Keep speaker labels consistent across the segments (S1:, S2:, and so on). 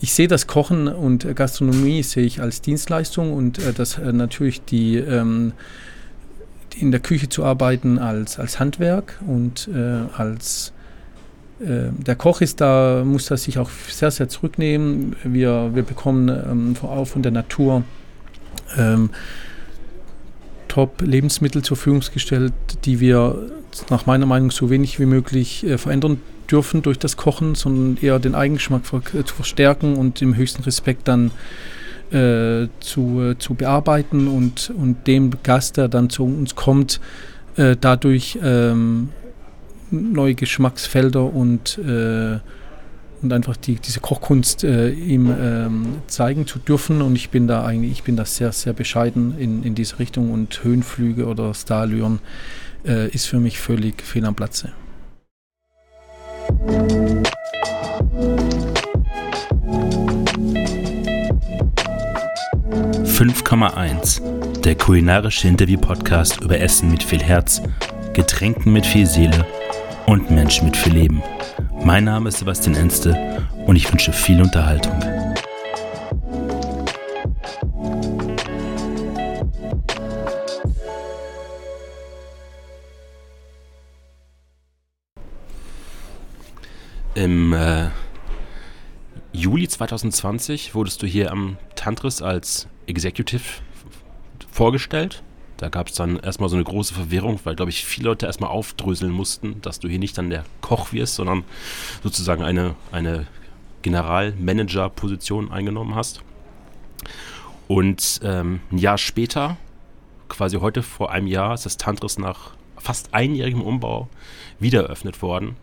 S1: ich sehe das Kochen und Gastronomie sehe ich als Dienstleistung und äh, das äh, natürlich die, ähm, in der Küche zu arbeiten als, als Handwerk und äh, als äh, der Koch ist da, muss das sich auch sehr, sehr zurücknehmen. Wir, wir bekommen ähm, auch von der Natur ähm, Top-Lebensmittel zur Verfügung gestellt, die wir nach meiner Meinung so wenig wie möglich äh, verändern dürfen durch das Kochen, sondern eher den Eigengeschmack äh, zu verstärken und im höchsten Respekt dann äh, zu, äh, zu bearbeiten und, und dem Gast, der dann zu uns kommt, äh, dadurch ähm, neue Geschmacksfelder und, äh, und einfach die, diese Kochkunst äh, ihm ähm, zeigen zu dürfen. Und ich bin da eigentlich, ich bin da sehr, sehr bescheiden in, in diese Richtung und Höhenflüge oder Starlüren ist für mich völlig fehl am Platze.
S2: 5,1 Der kulinarische Interview-Podcast über Essen mit viel Herz, Getränken mit viel Seele und Menschen mit viel Leben. Mein Name ist Sebastian Enste und ich wünsche viel Unterhaltung. Im äh, Juli 2020 wurdest du hier am Tantris als Executive vorgestellt da gab es dann erstmal so eine große Verwirrung, weil, glaube ich, viele Leute erstmal aufdröseln mussten, dass du hier nicht dann der Koch wirst, sondern sozusagen eine, eine Generalmanager-Position eingenommen hast. Und ähm, ein Jahr später, quasi heute vor einem Jahr, ist das Tantris nach fast einjährigem Umbau wieder eröffnet worden.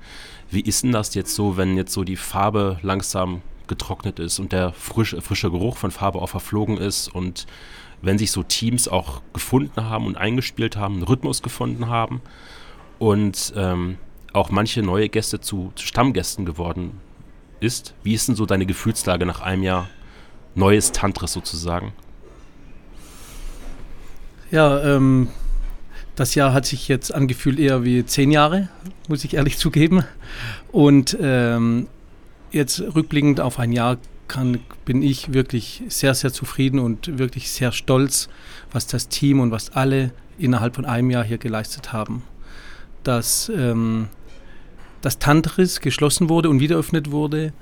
S2: Wie ist denn das jetzt so, wenn jetzt so die Farbe langsam getrocknet ist und der frisch, frische Geruch von Farbe auch verflogen ist und wenn sich so Teams auch gefunden haben und eingespielt haben, einen Rhythmus gefunden haben und ähm, auch manche neue Gäste zu, zu, Stammgästen geworden ist. Wie ist denn so deine Gefühlslage nach einem Jahr neues Tantris sozusagen?
S1: Ja, ähm, das Jahr hat sich jetzt angefühlt eher wie zehn Jahre, muss ich ehrlich zugeben. Und ähm, jetzt rückblickend auf ein Jahr kann, bin ich wirklich sehr, sehr zufrieden und wirklich sehr stolz, was das Team und was alle innerhalb von einem Jahr hier geleistet haben. Dass ähm, das Tantris geschlossen wurde und wieder öffnet wurde,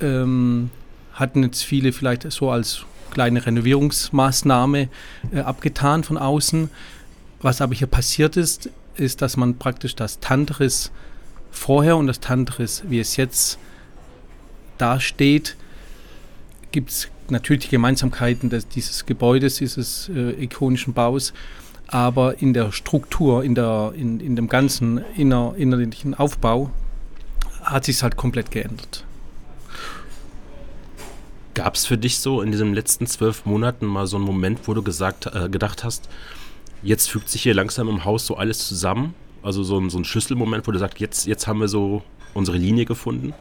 S1: ähm, hatten jetzt viele vielleicht so als kleine Renovierungsmaßnahme äh, abgetan von außen. Was aber hier passiert ist, ist, dass man praktisch das Tantris vorher und das Tantris, wie es jetzt dasteht, gibt es natürlich Gemeinsamkeiten des, dieses Gebäudes, dieses äh, ikonischen Baus, aber in der Struktur, in, der, in, in dem ganzen inner, innerlichen Aufbau hat sich halt komplett geändert.
S2: Gab es für dich so in diesen letzten zwölf Monaten mal so einen Moment, wo du gesagt, äh, gedacht hast, jetzt fügt sich hier langsam im Haus so alles zusammen? Also so ein, so ein Schlüsselmoment, wo du sagst, jetzt, jetzt haben wir so unsere Linie gefunden?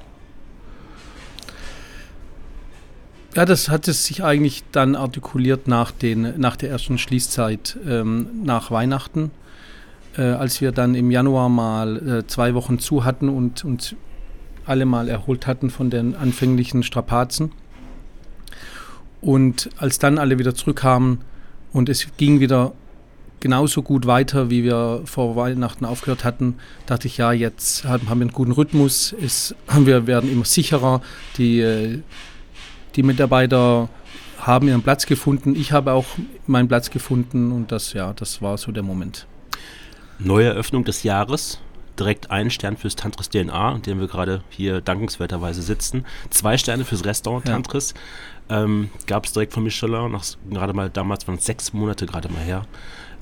S1: Ja, das hat es sich eigentlich dann artikuliert nach, den, nach der ersten Schließzeit ähm, nach Weihnachten, äh, als wir dann im Januar mal äh, zwei Wochen zu hatten und uns alle mal erholt hatten von den anfänglichen Strapazen. Und als dann alle wieder zurückkamen und es ging wieder genauso gut weiter, wie wir vor Weihnachten aufgehört hatten, dachte ich, ja, jetzt haben wir einen guten Rhythmus, es, wir werden immer sicherer, die die Mitarbeiter haben ihren Platz gefunden. Ich habe auch meinen Platz gefunden und das, ja, das war so der Moment.
S2: Neue Eröffnung des Jahres. Direkt ein Stern fürs Tantris DNA, in dem wir gerade hier dankenswerterweise sitzen. Zwei Sterne fürs Restaurant Tantris. Ja. Ähm, Gab es direkt von Michelin, nach, gerade mal damals waren es sechs Monate gerade mal her.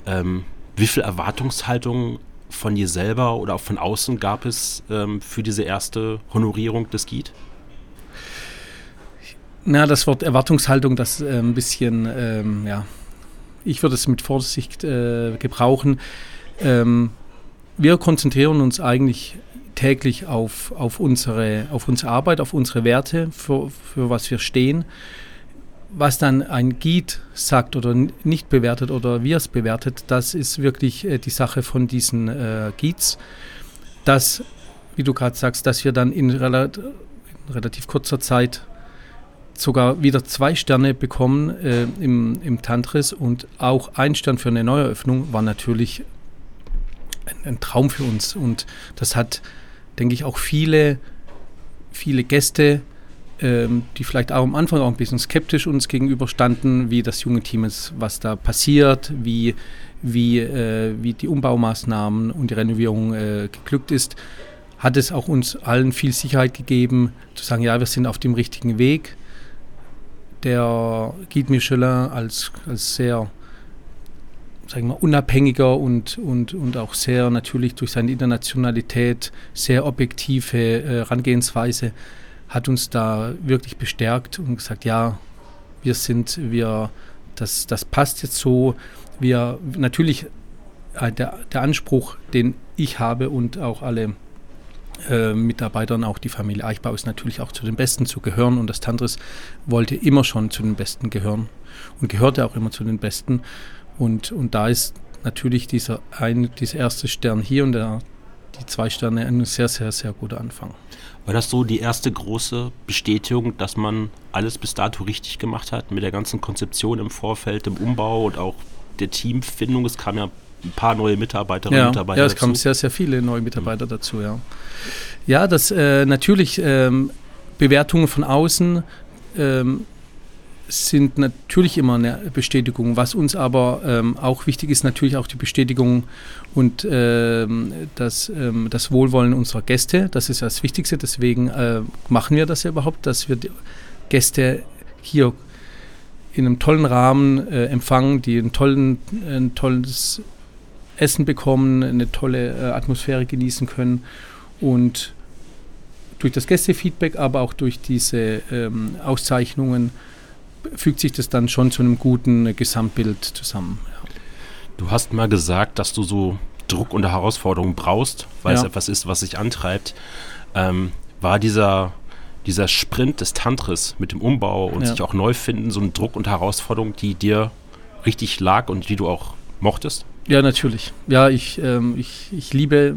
S2: Ähm, wie viel Erwartungshaltung von dir selber oder auch von außen gab es ähm, für diese erste Honorierung des Guide?
S1: Na, das Wort Erwartungshaltung, das äh, ein bisschen, ähm, ja, ich würde es mit Vorsicht äh, gebrauchen. Ähm, wir konzentrieren uns eigentlich täglich auf, auf, unsere, auf unsere Arbeit, auf unsere Werte, für, für was wir stehen. Was dann ein Guide sagt oder nicht bewertet oder wie es bewertet, das ist wirklich äh, die Sache von diesen äh, Guides. Dass, wie du gerade sagst, dass wir dann in, rela in relativ kurzer Zeit sogar wieder zwei Sterne bekommen äh, im, im Tantris und auch ein Stern für eine Neueröffnung war natürlich ein, ein Traum für uns. Und das hat, denke ich, auch viele, viele Gäste, die vielleicht auch am Anfang auch ein bisschen skeptisch uns gegenüberstanden, wie das junge Team ist, was da passiert, wie, wie, äh, wie die Umbaumaßnahmen und die Renovierung äh, geglückt ist, hat es auch uns allen viel Sicherheit gegeben, zu sagen, ja, wir sind auf dem richtigen Weg. Der Guide Michelin als, als sehr sagen wir, unabhängiger und, und, und auch sehr natürlich durch seine Internationalität sehr objektive äh, Herangehensweise hat uns da wirklich bestärkt und gesagt, ja, wir sind, wir, das, das passt jetzt so. Wir natürlich äh, der, der Anspruch, den ich habe und auch alle äh, Mitarbeitern, auch die Familie Eichbau ist natürlich auch zu den Besten zu gehören und das Tantris wollte immer schon zu den Besten gehören und gehörte auch immer zu den Besten. Und, und da ist natürlich dieser, ein, dieser erste Stern hier und der, die zwei Sterne ein sehr, sehr, sehr guter Anfang.
S2: War das so die erste große Bestätigung, dass man alles bis dato richtig gemacht hat mit der ganzen Konzeption im Vorfeld, im Umbau und auch der Teamfindung? Es kamen ja ein paar neue Mitarbeiterinnen
S1: ja,
S2: und Mitarbeiter
S1: Ja, es kamen sehr, sehr viele neue Mitarbeiter mhm. dazu, ja. Ja, das äh, natürlich ähm, Bewertungen von außen ähm, sind natürlich immer eine Bestätigung. Was uns aber ähm, auch wichtig ist, natürlich auch die Bestätigung und ähm, das, ähm, das Wohlwollen unserer Gäste. Das ist das Wichtigste. Deswegen äh, machen wir das ja überhaupt, dass wir Gäste hier in einem tollen Rahmen äh, empfangen, die einen tollen, ein tolles Essen bekommen, eine tolle äh, Atmosphäre genießen können und durch das Gästefeedback, aber auch durch diese ähm, Auszeichnungen fügt sich das dann schon zu einem guten Gesamtbild zusammen. Ja.
S2: Du hast mal gesagt, dass du so Druck und Herausforderungen brauchst, weil ja. es etwas ist, was sich antreibt. Ähm, war dieser, dieser Sprint des Tantris mit dem Umbau und ja. sich auch neu finden, so ein Druck und Herausforderung, die dir richtig lag und die du auch mochtest?
S1: Ja, natürlich. Ja, ich, ähm, ich, ich liebe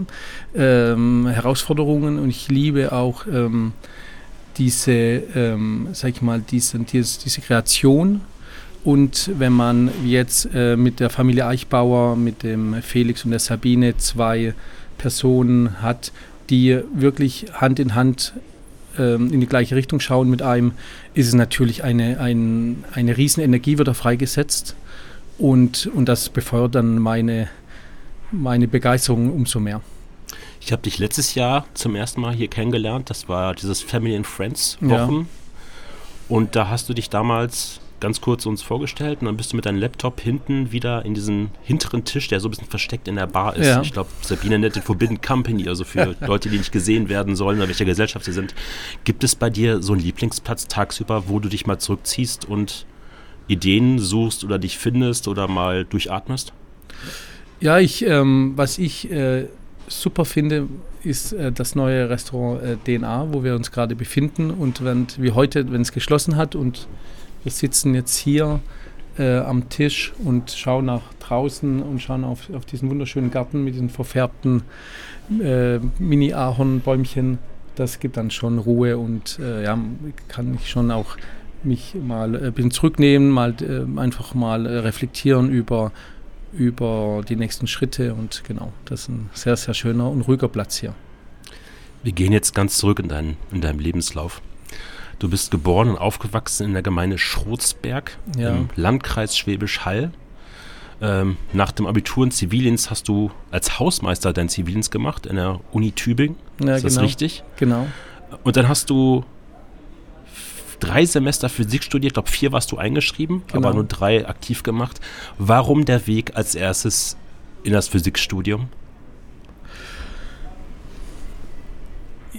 S1: ähm, Herausforderungen und ich liebe auch ähm, diese, ähm, sag ich mal, diese, diese, Kreation. Und wenn man jetzt äh, mit der Familie Eichbauer, mit dem Felix und der Sabine zwei Personen hat, die wirklich Hand in Hand ähm, in die gleiche Richtung schauen mit einem, ist es natürlich eine, ein, eine riesen Energie wird da freigesetzt. Und, und das befeuert dann meine, meine Begeisterung umso mehr.
S2: Ich habe dich letztes Jahr zum ersten Mal hier kennengelernt. Das war dieses Family and Friends Wochen. Ja. Und da hast du dich damals ganz kurz uns vorgestellt und dann bist du mit deinem Laptop hinten wieder in diesen hinteren Tisch, der so ein bisschen versteckt in der Bar ist. Ja. Ich glaube, Sabine nennt den Forbidden Company, also für Leute, die nicht gesehen werden sollen oder welcher Gesellschaft sie sind. Gibt es bei dir so einen Lieblingsplatz tagsüber, wo du dich mal zurückziehst und Ideen suchst oder dich findest oder mal durchatmest?
S1: Ja, ich, ähm, was ich äh, super finde, ist äh, das neue Restaurant äh, DNA, wo wir uns gerade befinden. Und wenn, wie heute, wenn es geschlossen hat und wir sitzen jetzt hier äh, am Tisch und schauen nach draußen und schauen auf, auf diesen wunderschönen Garten mit diesen verfärbten äh, Mini-Ahornbäumchen. Das gibt dann schon Ruhe und äh, ja, kann ich schon auch mich mal ein bisschen zurücknehmen, mal einfach mal reflektieren über über die nächsten Schritte und genau, das ist ein sehr, sehr schöner und ruhiger Platz hier.
S2: Wir gehen jetzt ganz zurück in, dein, in deinem Lebenslauf. Du bist geboren und aufgewachsen in der Gemeinde Schrotsberg ja. im Landkreis Schwäbisch Hall. Ähm, nach dem Abitur in Zivildienst hast du als Hausmeister dein Zivildienst gemacht in der Uni Tübingen. Ja, ist genau. das richtig?
S1: Genau.
S2: Und dann hast du drei Semester Physik studiert, ich glaube vier warst du eingeschrieben, genau. aber nur drei aktiv gemacht. Warum der Weg als erstes in das Physikstudium?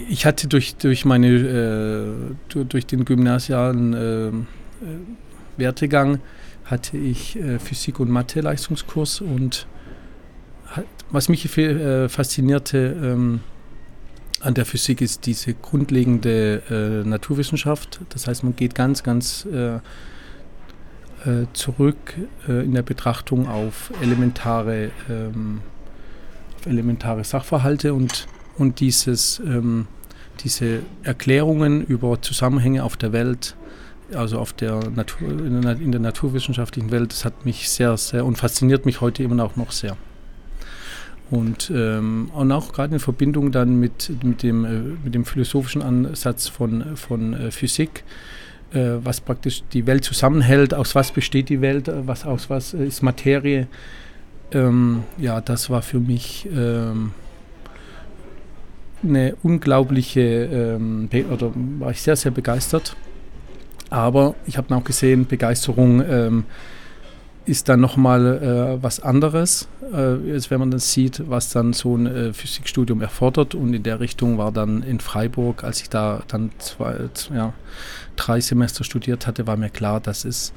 S1: Ich hatte durch, durch meine äh, durch den gymnasialen äh, äh, Wertegang hatte ich äh, Physik und Mathe Leistungskurs und was mich äh, faszinierte ähm, an der Physik ist diese grundlegende äh, Naturwissenschaft. Das heißt, man geht ganz, ganz äh, äh, zurück äh, in der Betrachtung auf elementare, ähm, auf elementare Sachverhalte und, und dieses, ähm, diese Erklärungen über Zusammenhänge auf der Welt also auf der Natur, in der, in der naturwissenschaftlichen Welt, das hat mich sehr, sehr und fasziniert mich heute immer auch noch sehr. Und, ähm, und auch gerade in Verbindung dann mit, mit, dem, äh, mit dem philosophischen Ansatz von, von äh, Physik, äh, was praktisch die Welt zusammenhält, aus was besteht die Welt, äh, was aus was ist Materie. Ähm, ja, das war für mich ähm, eine unglaubliche, ähm, oder war ich sehr, sehr begeistert. Aber ich habe auch gesehen, Begeisterung ähm, ist dann nochmal äh, was anderes, äh, als wenn man das sieht, was dann so ein äh, Physikstudium erfordert. Und in der Richtung war dann in Freiburg, als ich da dann zwei, ja, drei Semester studiert hatte, war mir klar, dass es,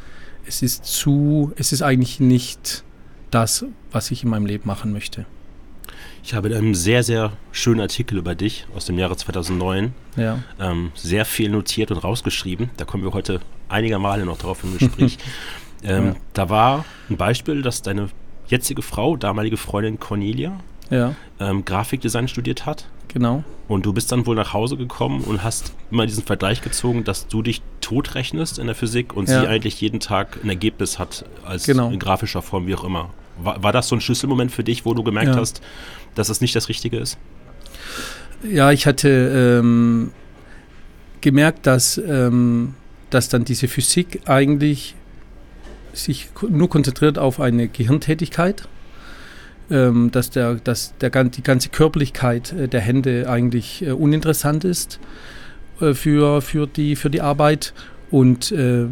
S1: es ist zu, es ist eigentlich nicht das, was ich in meinem Leben machen möchte.
S2: Ich habe in einem sehr, sehr schönen Artikel über dich aus dem Jahre 2009 ja. ähm, sehr viel notiert und rausgeschrieben. Da kommen wir heute einige Male noch drauf im Gespräch. ähm, ja. Da war ein Beispiel, dass deine jetzige Frau, damalige Freundin Cornelia, ja. ähm, Grafikdesign studiert hat.
S1: Genau.
S2: Und du bist dann wohl nach Hause gekommen und hast immer diesen Vergleich gezogen, dass du dich totrechnest in der Physik und ja. sie eigentlich jeden Tag ein Ergebnis hat, als genau. in grafischer Form, wie auch immer. War, war das so ein Schlüsselmoment für dich, wo du gemerkt ja. hast, dass es nicht das Richtige ist?
S1: Ja, ich hatte ähm, gemerkt, dass, ähm, dass dann diese Physik eigentlich sich nur konzentriert auf eine Gehirntätigkeit, ähm, dass, der, dass der, die ganze Körperlichkeit äh, der Hände eigentlich äh, uninteressant ist äh, für, für, die, für die Arbeit. Und äh,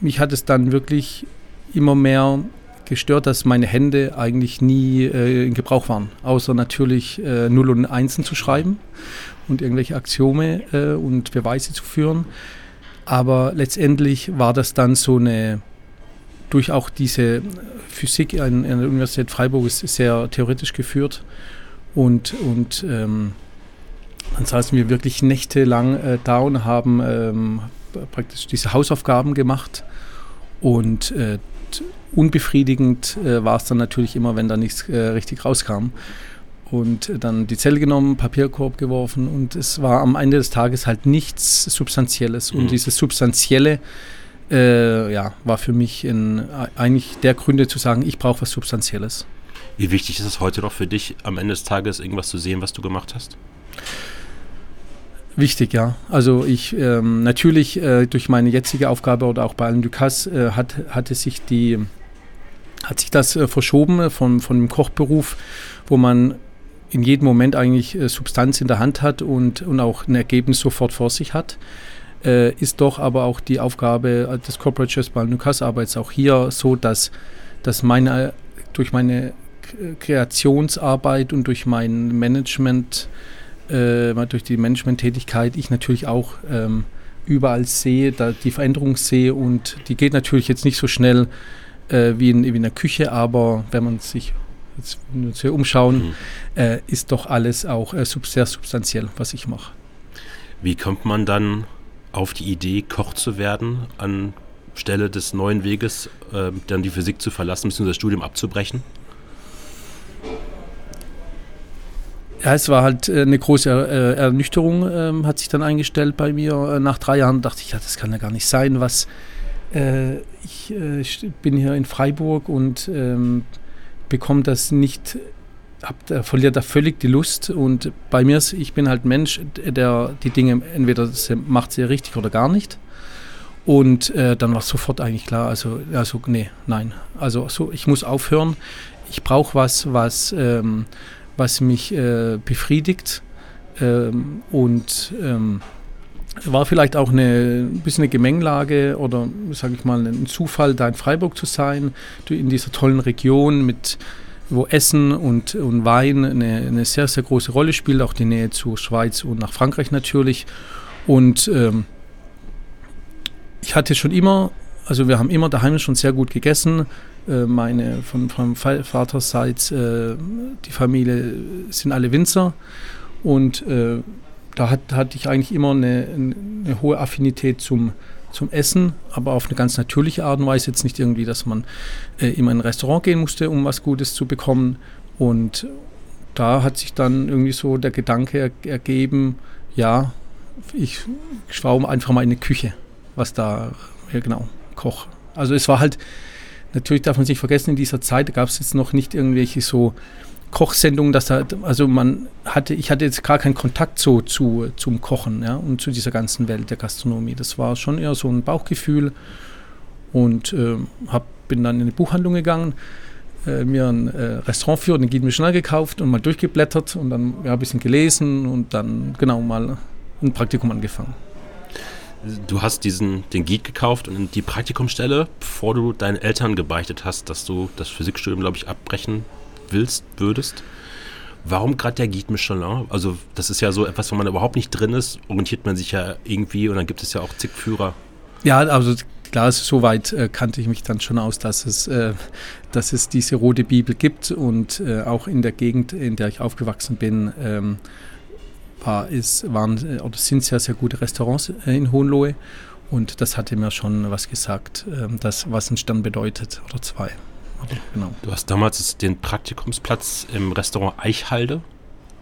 S1: mich hat es dann wirklich immer mehr gestört, dass meine Hände eigentlich nie äh, in Gebrauch waren, außer natürlich äh, Null und Einsen zu schreiben und irgendwelche Axiome äh, und Beweise zu führen. Aber letztendlich war das dann so eine, durch auch diese Physik an, an der Universität Freiburg ist sehr theoretisch geführt und, und ähm, dann saßen wir wirklich nächtelang äh, da und haben ähm, praktisch diese Hausaufgaben gemacht und äh, unbefriedigend äh, war es dann natürlich immer, wenn da nichts äh, richtig rauskam. Und dann die Zelle genommen, Papierkorb geworfen und es war am Ende des Tages halt nichts Substanzielles. Mhm. Und dieses Substanzielle äh, ja, war für mich in, eigentlich der Gründe zu sagen, ich brauche was Substanzielles.
S2: Wie wichtig ist es heute noch für dich, am Ende des Tages irgendwas zu sehen, was du gemacht hast?
S1: Wichtig, ja. Also ich ähm, natürlich äh, durch meine jetzige Aufgabe oder auch bei Alain Ducasse äh, hat, hatte sich die hat sich das äh, verschoben von, von dem Kochberuf, wo man in jedem Moment eigentlich äh, Substanz in der Hand hat und, und auch ein Ergebnis sofort vor sich hat. Äh, ist doch aber auch die Aufgabe des Corporate Chefs bei Lukas Arbeits auch hier so, dass, dass meine, durch meine Kreationsarbeit und durch mein Management äh, durch die Management-Tätigkeit ich natürlich auch ähm, überall sehe, da die Veränderung sehe und die geht natürlich jetzt nicht so schnell äh, wie, in, wie in der Küche, aber wenn man sich jetzt wenn wir umschauen, mhm. äh, ist doch alles auch äh, sehr substanziell, was ich mache.
S2: Wie kommt man dann auf die Idee, Koch zu werden, anstelle des neuen Weges, äh, dann die Physik zu verlassen, bzw. das Studium abzubrechen?
S1: Ja, es war halt äh, eine große äh, Ernüchterung, ähm, hat sich dann eingestellt bei mir. Äh, nach drei Jahren dachte ich, ja, das kann ja gar nicht sein. Was, äh, ich, ich, bin hier in Freiburg und ähm, bekomme das nicht, hab, verliert da völlig die Lust. Und bei mir ist, ich bin halt Mensch, der die Dinge entweder macht sehr richtig oder gar nicht. Und äh, dann war sofort eigentlich klar, also, also nee, nein. Also so, ich muss aufhören. Ich brauche was, was ähm, was mich äh, befriedigt ähm, und ähm, war vielleicht auch eine ein bisschen eine Gemengelage oder sage ich mal ein Zufall, da in Freiburg zu sein, in dieser tollen Region mit wo Essen und, und Wein eine, eine sehr, sehr große Rolle spielt, auch die Nähe zur Schweiz und nach Frankreich natürlich. Und ähm, ich hatte schon immer, also wir haben immer daheim schon sehr gut gegessen, äh, meine von, von Vaterseits, äh, die Familie sind alle Winzer und äh, da hat, hatte ich eigentlich immer eine, eine, hohe Affinität zum, zum Essen, aber auf eine ganz natürliche Art und Weise. Jetzt nicht irgendwie, dass man äh, immer in ein Restaurant gehen musste, um was Gutes zu bekommen. Und da hat sich dann irgendwie so der Gedanke ergeben, ja, ich schaue einfach mal in die Küche. was da, ja genau, Koch. Also es war halt, natürlich darf man sich vergessen, in dieser Zeit gab es jetzt noch nicht irgendwelche so Kochsendungen, dass da, also man hatte, ich hatte jetzt gar keinen Kontakt so zu, zum Kochen ja, und zu dieser ganzen Welt der Gastronomie. Das war schon eher so ein Bauchgefühl und äh, hab, bin dann in eine Buchhandlung gegangen, äh, mir ein äh, Restaurant für den Guide Michelin gekauft und mal durchgeblättert und dann ja, ein bisschen gelesen und dann genau mal ein Praktikum angefangen.
S2: Du hast diesen, den Guide gekauft und die Praktikumsstelle, bevor du deinen Eltern gebeichtet hast, dass du das Physikstudium, glaube ich, abbrechen willst, würdest. Warum gerade der Guide Michelin? Also das ist ja so etwas, wo man überhaupt nicht drin ist, orientiert man sich ja irgendwie und dann gibt es ja auch zig Führer.
S1: Ja, also klar, soweit äh, kannte ich mich dann schon aus, dass es, äh, dass es diese rote Bibel gibt und äh, auch in der Gegend, in der ich aufgewachsen bin, ähm, war, ist, waren äh, oder sind sehr, sehr gute Restaurants äh, in Hohenlohe und das hatte mir schon was gesagt, ähm, das, was ein Stern bedeutet oder zwei.
S2: Genau. Du hast damals den Praktikumsplatz im Restaurant Eichhalde.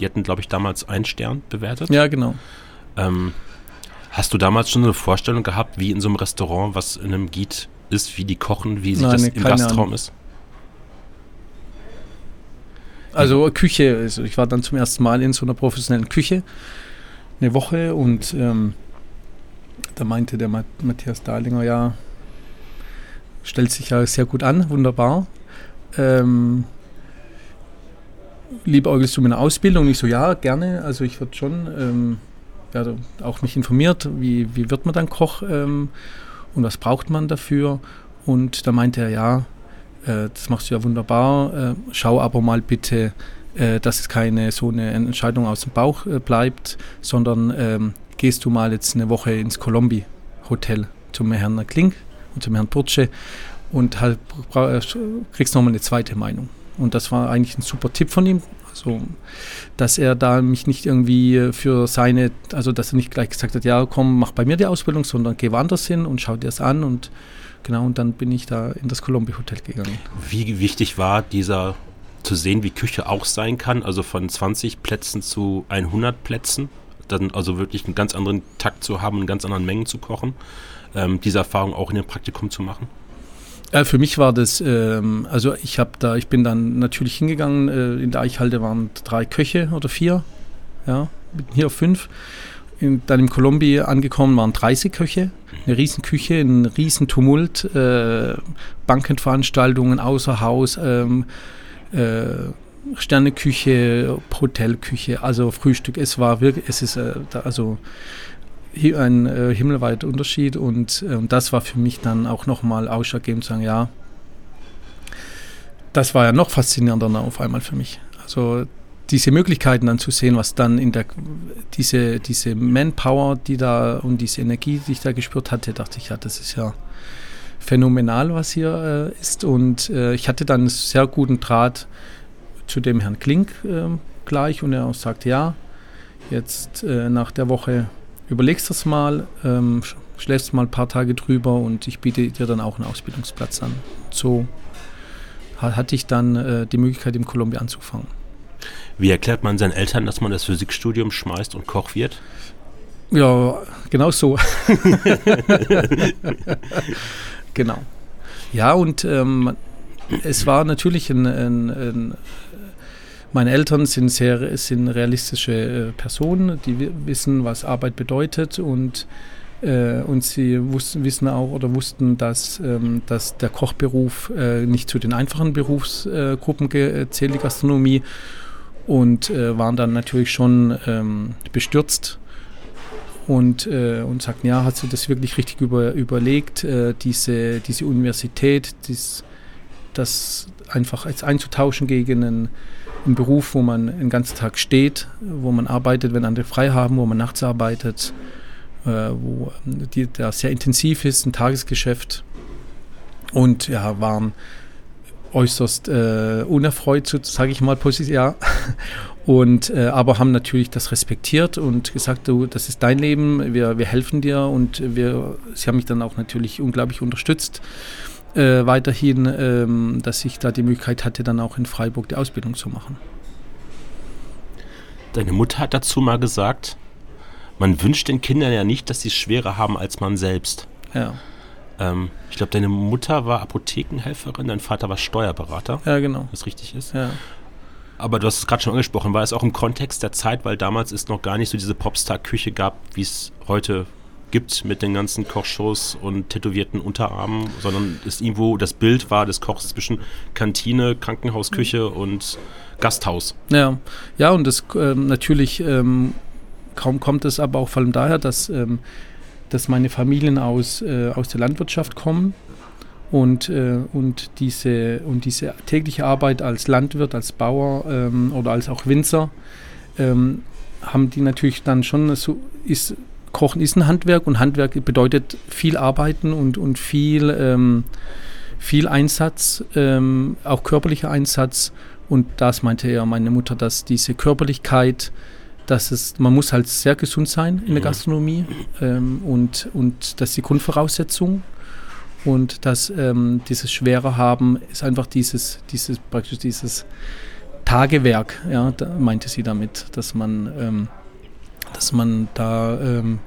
S2: Die hatten, glaube ich, damals einen Stern bewertet.
S1: Ja, genau.
S2: Ähm, hast du damals schon eine Vorstellung gehabt, wie in so einem Restaurant, was in einem Guide ist, wie die kochen, wie sich Nein, das im Gastraum Ahnung. ist?
S1: Also Küche, also ich war dann zum ersten Mal in so einer professionellen Küche eine Woche und ähm, da meinte der Matthias Dahlinger, ja, stellt sich ja sehr gut an, wunderbar. Ähm, lieber orgelst du meine Ausbildung? Ich so, ja, gerne. Also ich würde schon, ähm, ja, auch mich informiert, wie, wie wird man dann Koch ähm, und was braucht man dafür. Und da meinte er, ja, äh, das machst du ja wunderbar, äh, schau aber mal bitte, äh, dass es keine so eine Entscheidung aus dem Bauch äh, bleibt, sondern ähm, gehst du mal jetzt eine Woche ins Colombi Hotel zum Herrn Klink und zum Herrn Turce und halt kriegst nochmal eine zweite Meinung. Und das war eigentlich ein super Tipp von ihm. Also, dass er da mich nicht irgendwie für seine, also dass er nicht gleich gesagt hat, ja komm, mach bei mir die Ausbildung, sondern geh woanders hin und schau dir das an und genau, und dann bin ich da in das Columbia Hotel gegangen.
S2: Wie wichtig war dieser zu sehen, wie Küche auch sein kann, also von 20 Plätzen zu 100 Plätzen, dann also wirklich einen ganz anderen Takt zu haben, in ganz anderen Mengen zu kochen ähm, diese Erfahrung auch in dem Praktikum zu machen?
S1: Ja, für mich war das, ähm, also ich habe da, ich bin dann natürlich hingegangen, äh, in der Eichhalde waren drei Köche oder vier, ja, hier fünf. In, dann im Kolumbi angekommen waren 30 Köche, eine Riesenküche, ein Riesentumult, äh, Bankenveranstaltungen außer Haus, ähm, äh, Sterneküche, Hotelküche, also Frühstück. Es war wirklich, es ist äh, da, also ein äh, himmelweiter Unterschied und äh, das war für mich dann auch nochmal ausschlaggebend zu sagen, ja, das war ja noch faszinierender auf einmal für mich. Also diese Möglichkeiten dann zu sehen, was dann in der, diese, diese Manpower, die da und diese Energie, die ich da gespürt hatte, dachte ich, ja, das ist ja phänomenal, was hier äh, ist. Und äh, ich hatte dann einen sehr guten Draht zu dem Herrn Klink äh, gleich und er sagte, ja, jetzt äh, nach der Woche überlegst das mal, ähm, schläfst mal ein paar Tage drüber und ich biete dir dann auch einen Ausbildungsplatz an. So hatte ich dann äh, die Möglichkeit, im Kolumbien anzufangen.
S2: Wie erklärt man seinen Eltern, dass man das Physikstudium schmeißt und Koch wird?
S1: Ja, genau so. genau. Ja, und ähm, es war natürlich ein, ein, ein meine Eltern sind sehr sind realistische äh, Personen, die wissen, was Arbeit bedeutet und äh, und sie wussten, wissen auch oder wussten, dass, ähm, dass der Kochberuf äh, nicht zu den einfachen Berufsgruppen äh, zählt, die Gastronomie, und waren dann natürlich schon ähm, bestürzt und, und sagten, ja, hast du das wirklich richtig über, überlegt, diese, diese Universität, dies, das einfach jetzt einzutauschen gegen einen ein Beruf, wo man den ganzen Tag steht, wo man arbeitet, wenn andere frei haben, wo man nachts arbeitet, äh, wo die, der sehr intensiv ist, ein Tagesgeschäft und ja, waren äußerst äh, unerfreut, sage ich mal, ja. Und äh, aber haben natürlich das respektiert und gesagt, du, das ist dein Leben, wir, wir helfen dir und wir, sie haben mich dann auch natürlich unglaublich unterstützt äh, weiterhin, ähm, dass ich da die Möglichkeit hatte, dann auch in Freiburg die Ausbildung zu machen.
S2: Deine Mutter hat dazu mal gesagt, man wünscht den Kindern ja nicht, dass sie es schwerer haben als man selbst.
S1: Ja.
S2: Ähm, ich glaube, deine Mutter war Apothekenhelferin, dein Vater war Steuerberater.
S1: Ja, genau.
S2: Was richtig ist.
S1: Ja.
S2: Aber du hast es gerade schon angesprochen, war es auch im Kontext der Zeit, weil damals es noch gar nicht so diese Popstar-Küche gab, wie es heute gibt mit den ganzen Kochshows und tätowierten Unterarmen, sondern es irgendwo das Bild war des Kochs zwischen Kantine, Krankenhausküche und Gasthaus.
S1: Ja, ja und das ähm, natürlich ähm, kaum kommt es aber auch vor allem daher, dass, ähm, dass meine Familien aus, äh, aus der Landwirtschaft kommen und, äh, und, diese, und diese tägliche Arbeit als Landwirt, als Bauer ähm, oder als auch Winzer, ähm, haben die natürlich dann schon so, ist, Kochen ist ein Handwerk und Handwerk bedeutet viel Arbeiten und, und viel, ähm, viel Einsatz, ähm, auch körperlicher Einsatz. Und das meinte ja meine Mutter, dass diese Körperlichkeit, dass es, man muss halt sehr gesund sein in der Gastronomie ähm, und, und das ist die Grundvoraussetzung. Und dass ähm, dieses Schwere haben ist einfach dieses, dieses, praktisch dieses Tagewerk, ja, meinte sie damit, dass man, ähm, dass man da ähm,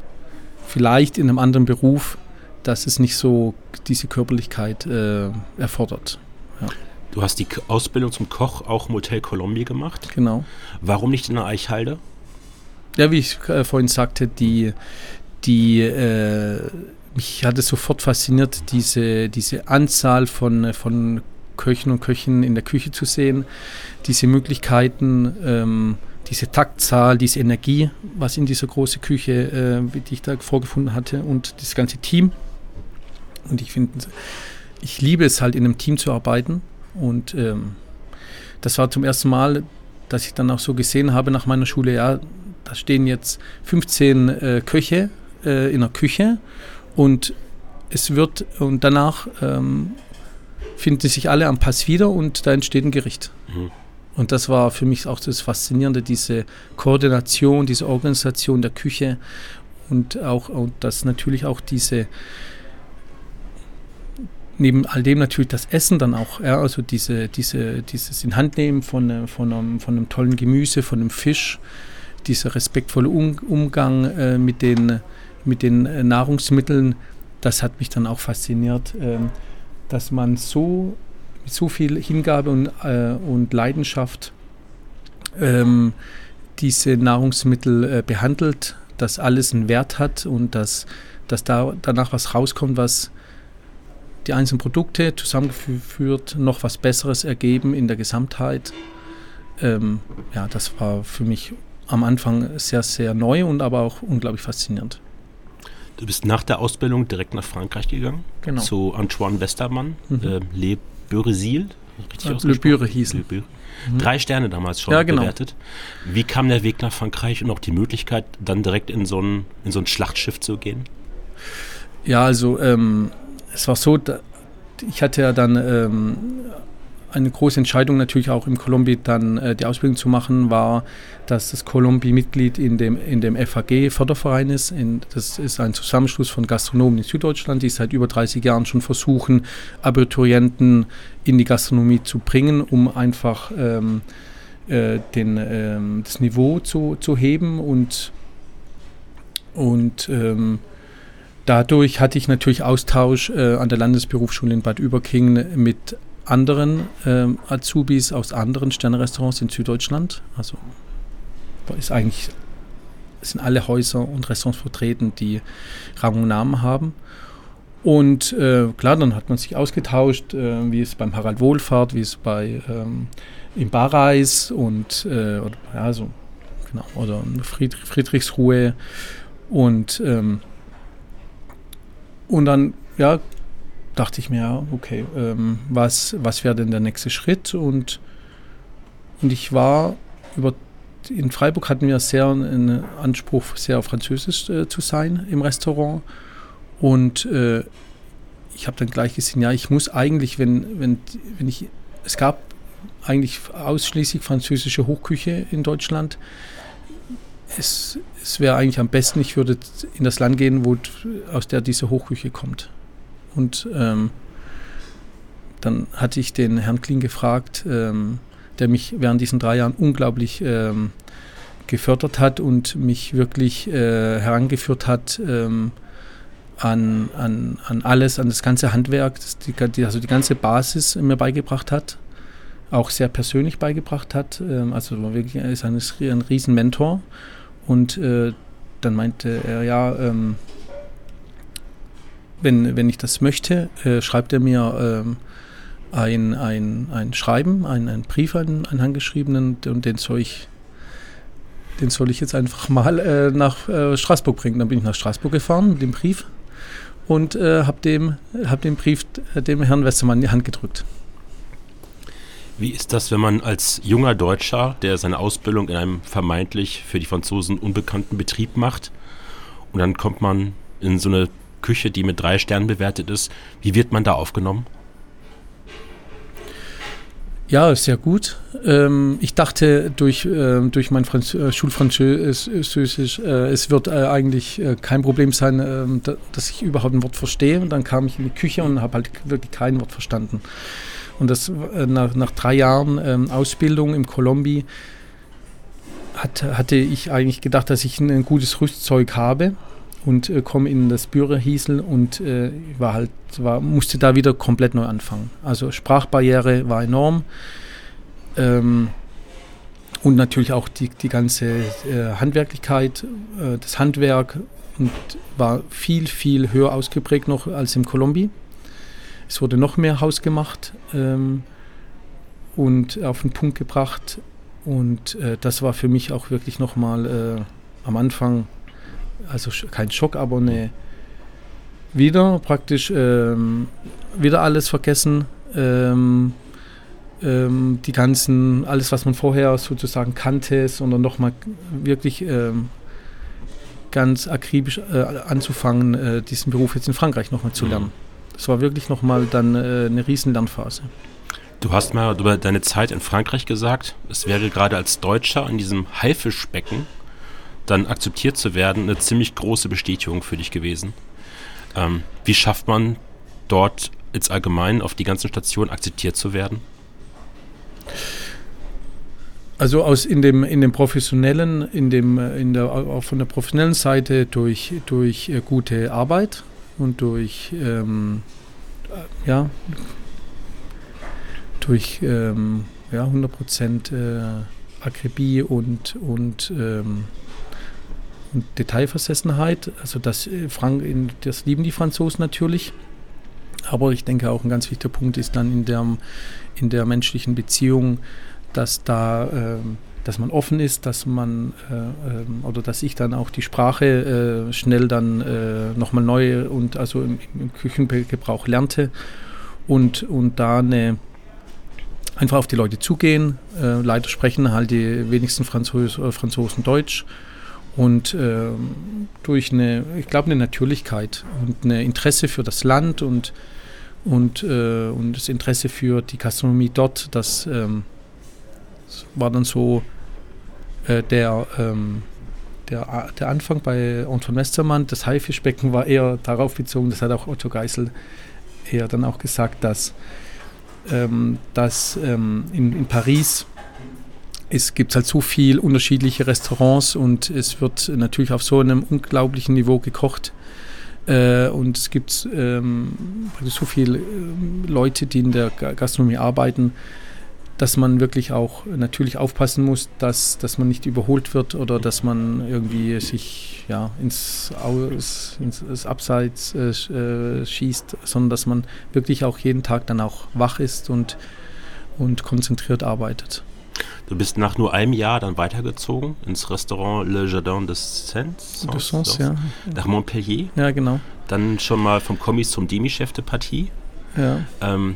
S1: vielleicht in einem anderen Beruf, dass es nicht so diese Körperlichkeit äh, erfordert. Ja.
S2: Du hast die Ausbildung zum Koch auch im Hotel Colombia gemacht.
S1: Genau.
S2: Warum nicht in der Eichhalde?
S1: Ja, wie ich äh, vorhin sagte, die, die äh, mich hat es sofort fasziniert, diese, diese Anzahl von, von Köchen und Köchen in der Küche zu sehen, diese Möglichkeiten, ähm, diese Taktzahl, diese Energie, was in dieser großen Küche, äh, die ich da vorgefunden hatte und das ganze Team. Und ich finde, ich liebe es halt in einem Team zu arbeiten und ähm, das war zum ersten Mal, dass ich dann auch so gesehen habe nach meiner Schule, ja, da stehen jetzt 15 äh, Köche äh, in der Küche und es wird, und danach ähm, finden sich alle am Pass wieder und da entsteht ein Gericht. Mhm. Und das war für mich auch das Faszinierende, diese Koordination, diese Organisation der Küche und auch, und das natürlich auch diese, neben all dem natürlich das Essen dann auch, ja, also diese, diese, dieses in Hand nehmen von, von, einem, von einem tollen Gemüse, von einem Fisch, dieser respektvolle um Umgang äh, mit den mit den äh, Nahrungsmitteln, das hat mich dann auch fasziniert, äh, dass man so so viel Hingabe und, äh, und Leidenschaft ähm, diese Nahrungsmittel äh, behandelt, dass alles einen Wert hat und dass, dass da danach was rauskommt, was die einzelnen Produkte zusammengeführt noch was Besseres ergeben in der Gesamtheit. Ähm, ja, das war für mich am Anfang sehr, sehr neu und aber auch unglaublich faszinierend.
S2: Du bist nach der Ausbildung direkt nach Frankreich gegangen.
S1: Genau.
S2: Zu Antoine Westermann, mhm. äh, Le Beurezil.
S1: Richtig Le Beure hieß
S2: Le Beure. Mhm. Drei Sterne damals schon
S1: ja, genau.
S2: bewertet. Wie kam der Weg nach Frankreich und auch die Möglichkeit, dann direkt in so ein, in so ein Schlachtschiff zu gehen?
S1: Ja, also ähm, es war so, da, ich hatte ja dann ähm, eine große Entscheidung natürlich auch im Colombi dann äh, die Ausbildung zu machen, war, dass das Colombi Mitglied in dem, in dem FAG Förderverein ist. In, das ist ein Zusammenschluss von Gastronomen in Süddeutschland, die seit über 30 Jahren schon versuchen, Abiturienten in die Gastronomie zu bringen, um einfach ähm, äh, den, ähm, das Niveau zu, zu heben und, und ähm, Dadurch hatte ich natürlich Austausch äh, an der Landesberufsschule in Bad Überkingen mit anderen ähm, Azubis aus anderen Sternerestaurants in Süddeutschland. Also ist eigentlich sind alle Häuser und Restaurants vertreten, die Rang und Namen haben. Und äh, klar, dann hat man sich ausgetauscht, äh, wie es beim Harald Wohlfahrt, wie es bei ähm, im Barreis und äh, oder, ja, so, genau, oder Friedrich, Friedrichsruhe und ähm, und dann ja dachte ich mir, okay, ähm, was, was wäre denn der nächste Schritt? Und, und ich war über in Freiburg hatten wir sehr einen Anspruch, sehr französisch äh, zu sein im Restaurant. Und äh, ich habe dann gleich gesehen, ja, ich muss eigentlich, wenn, wenn, wenn ich, es gab eigentlich ausschließlich französische Hochküche in Deutschland. Es, es wäre eigentlich am besten, ich würde in das Land gehen, wo, aus der diese Hochküche kommt. Und ähm, dann hatte ich den Herrn Kling gefragt, ähm, der mich während diesen drei Jahren unglaublich ähm, gefördert hat und mich wirklich äh, herangeführt hat, ähm, an, an, an alles, an das ganze Handwerk, das die, also die ganze Basis mir beigebracht hat, auch sehr persönlich beigebracht hat. Ähm, also wirklich er ist ein, ein Riesenmentor. Und äh, dann meinte er, ja, ähm, wenn, wenn ich das möchte, äh, schreibt er mir ähm, ein, ein, ein Schreiben, ein, ein Brief, einen, einen handgeschriebenen, und den soll ich den soll ich jetzt einfach mal äh, nach äh, Straßburg bringen. Dann bin ich nach Straßburg gefahren mit dem Brief und äh, habe dem, hab den Brief äh, dem Herrn Westermann in die Hand gedrückt.
S2: Wie ist das, wenn man als junger Deutscher, der seine Ausbildung in einem vermeintlich für die Franzosen unbekannten Betrieb macht, und dann kommt man in so eine Küche, die mit drei Sternen bewertet ist, wie wird man da aufgenommen?
S1: Ja, sehr gut. Ähm, ich dachte durch, äh, durch mein Franz äh, Schulfranzösisch, äh, es wird äh, eigentlich äh, kein Problem sein, ähm, da, dass ich überhaupt ein Wort verstehe. Und dann kam ich in die Küche und habe halt wirklich kein Wort verstanden. Und das äh, nach, nach drei Jahren ähm, Ausbildung im Kolumbi hat, hatte ich eigentlich gedacht, dass ich ein, ein gutes Rüstzeug habe und äh, komme in das Büro Hiesel und äh, war halt, war, musste da wieder komplett neu anfangen. Also Sprachbarriere war enorm. Ähm, und natürlich auch die, die ganze äh, Handwerklichkeit, äh, das Handwerk und war viel, viel höher ausgeprägt noch als im Kolumbi. Es wurde noch mehr Haus gemacht ähm, und auf den Punkt gebracht. Und äh, das war für mich auch wirklich nochmal äh, am Anfang also kein Schock, aber eine wieder praktisch ähm, wieder alles vergessen. Ähm, ähm, die ganzen, alles, was man vorher sozusagen kannte, sondern nochmal wirklich ähm, ganz akribisch äh, anzufangen, äh, diesen Beruf jetzt in Frankreich nochmal zu mhm. lernen. Das war wirklich nochmal dann äh, eine riesen Lernphase.
S2: Du hast mal über deine Zeit in Frankreich gesagt, es wäre gerade als Deutscher in diesem Haifischbecken dann akzeptiert zu werden, eine ziemlich große Bestätigung für dich gewesen. Ähm, wie schafft man dort jetzt allgemein auf die ganzen Stationen akzeptiert zu werden?
S1: Also aus in dem in dem professionellen, in dem in der auch von der professionellen Seite durch durch äh, gute Arbeit und durch ähm, ja durch ähm, ja 100 Prozent äh, Akribie und und ähm, und Detailversessenheit. Also das, äh, Frank, das lieben die Franzosen natürlich. Aber ich denke auch ein ganz wichtiger Punkt ist dann in der, in der menschlichen Beziehung, dass da äh, dass man offen ist, dass man äh, ähm, oder dass ich dann auch die Sprache äh, schnell dann äh, nochmal neu und also im, im, Küchengebrauch lernte und, und da eine einfach auf die Leute zugehen. Äh, leider sprechen halt die wenigsten Franzos, äh, Franzosen Deutsch und äh, durch eine, ich glaube, eine Natürlichkeit und ein Interesse für das Land und, und, äh, und das Interesse für die Gastronomie dort, das, ähm, das war dann so äh, der, ähm, der, der Anfang bei Anton Westermann. Das Haifischbecken war eher darauf bezogen, das hat auch Otto Geisel eher dann auch gesagt, dass, ähm, dass ähm, in, in Paris es gibt halt so viele unterschiedliche Restaurants und es wird natürlich auf so einem unglaublichen Niveau gekocht. Äh, und es gibt ähm, so viele ähm, Leute, die in der Gastronomie arbeiten, dass man wirklich auch natürlich aufpassen muss, dass, dass man nicht überholt wird oder dass man irgendwie sich ja, ins, Aus, ins Abseits äh, äh, schießt, sondern dass man wirklich auch jeden Tag dann auch wach ist und, und konzentriert arbeitet.
S2: Du bist nach nur einem Jahr dann weitergezogen ins Restaurant Le Jardin des Sens.
S1: De Sens, ja.
S2: Nach Montpellier.
S1: Ja, genau.
S2: Dann schon mal vom Kommis zum Demi-Chef de Partie.
S1: Ja.
S2: Ähm,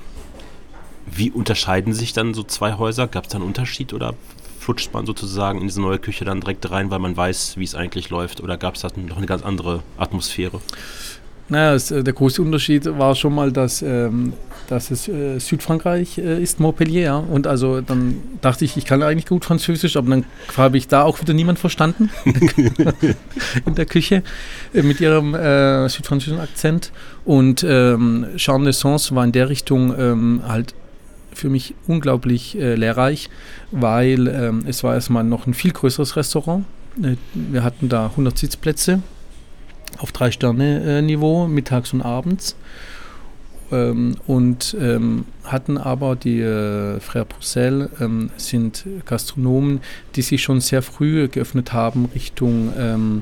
S2: wie unterscheiden sich dann so zwei Häuser? Gab es da einen Unterschied oder flutscht man sozusagen in diese neue Küche dann direkt rein, weil man weiß, wie es eigentlich läuft? Oder gab es da noch eine ganz andere Atmosphäre?
S1: Naja, äh, der große Unterschied war schon mal, dass, ähm, dass es äh, Südfrankreich äh, ist, Montpellier. Ja? Und also dann dachte ich, ich kann eigentlich gut Französisch, aber dann habe ich da auch wieder niemand verstanden in der Küche äh, mit ihrem äh, südfranzösischen Akzent. Und ähm, Charles Sens war in der Richtung ähm, halt für mich unglaublich äh, lehrreich, weil ähm, es war erstmal noch ein viel größeres Restaurant. wir hatten da 100 Sitzplätze auf Drei-Sterne-Niveau, mittags und abends. Ähm, und ähm, hatten aber die äh, Frère Poussel ähm, sind Gastronomen, die sich schon sehr früh geöffnet haben Richtung ähm,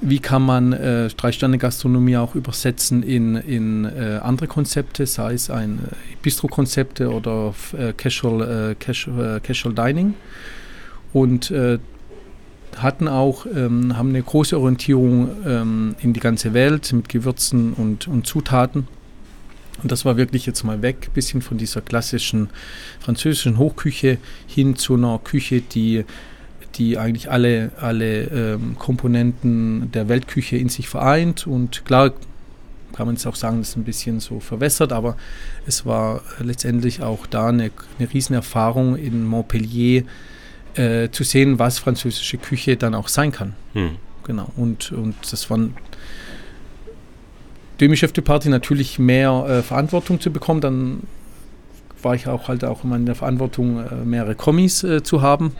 S1: wie kann man äh, Drei-Sterne-Gastronomie auch übersetzen in, in äh, andere Konzepte, sei es ein äh, Bistro-Konzepte oder äh, Casual, äh, Casual, äh, Casual Dining. Und hatten auch, ähm, haben eine große Orientierung ähm, in die ganze Welt mit Gewürzen und, und Zutaten. Und das war wirklich jetzt mal weg, ein bisschen von dieser klassischen französischen Hochküche hin zu einer Küche, die die eigentlich alle, alle ähm, Komponenten der Weltküche in sich vereint. Und klar kann man jetzt auch sagen, das ist ein bisschen so verwässert, aber es war letztendlich auch da eine, eine Riesenerfahrung in Montpellier äh, zu sehen, was französische Küche dann auch sein kann. Hm. Genau. Und, und das waren Demi-Chef de Party natürlich mehr äh, Verantwortung zu bekommen, dann war ich auch halt auch immer in der Verantwortung, äh, mehrere Kommis äh, zu haben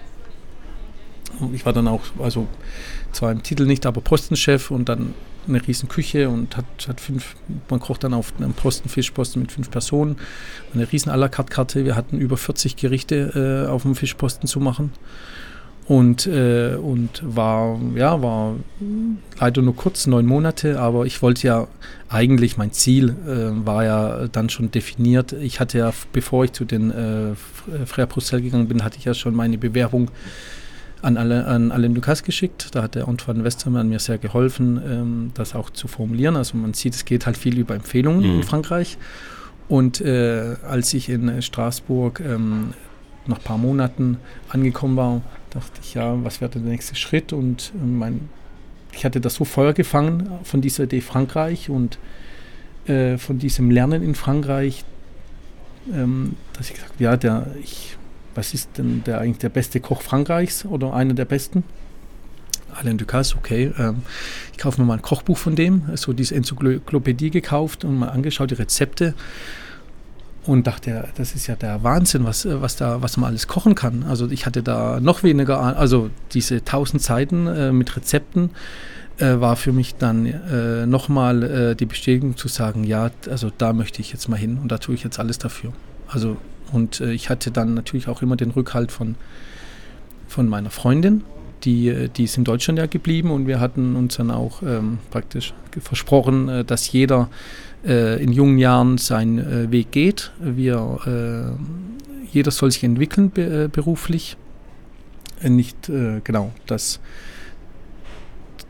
S1: ich war dann auch, also zwar im Titel nicht, aber Postenchef und dann eine riesen Küche und hat, hat fünf, man kocht dann auf einem Posten, Fischposten mit fünf Personen, eine riesen à la carte Karte. Wir hatten über 40 Gerichte äh, auf dem Fischposten zu machen und, äh, und war, ja, war leider nur kurz, neun Monate, aber ich wollte ja eigentlich, mein Ziel äh, war ja dann schon definiert. Ich hatte ja, bevor ich zu den äh, Frère Bruxelles gegangen bin, hatte ich ja schon meine Bewerbung an, alle, an Alain Ducasse geschickt. Da hat der Antoine Westermann mir sehr geholfen, ähm, das auch zu formulieren. Also man sieht, es geht halt viel über Empfehlungen mhm. in Frankreich. Und äh, als ich in Straßburg ähm, nach ein paar Monaten angekommen war, dachte ich, ja, was wäre der nächste Schritt? Und äh, mein, ich hatte das so Feuer gefangen von dieser Idee Frankreich und äh, von diesem Lernen in Frankreich, ähm, dass ich gesagt habe, ja, der, ich was ist denn der eigentlich der beste Koch Frankreichs oder einer der besten? Alain Ducasse, okay. Ähm, ich kaufe mir mal ein Kochbuch von dem, so diese Enzyklopädie gekauft und mal angeschaut, die Rezepte und dachte, das ist ja der Wahnsinn, was, was, da, was man alles kochen kann. Also ich hatte da noch weniger, also diese 1000 Seiten äh, mit Rezepten äh, war für mich dann äh, nochmal äh, die Bestätigung zu sagen, ja, also da möchte ich jetzt mal hin und da tue ich jetzt alles dafür. Also und äh, ich hatte dann natürlich auch immer den Rückhalt von, von meiner Freundin, die, äh, die ist in Deutschland ja geblieben und wir hatten uns dann auch ähm, praktisch versprochen, äh, dass jeder äh, in jungen Jahren seinen äh, Weg geht. Wir, äh, jeder soll sich entwickeln be beruflich. nicht, genau, dass,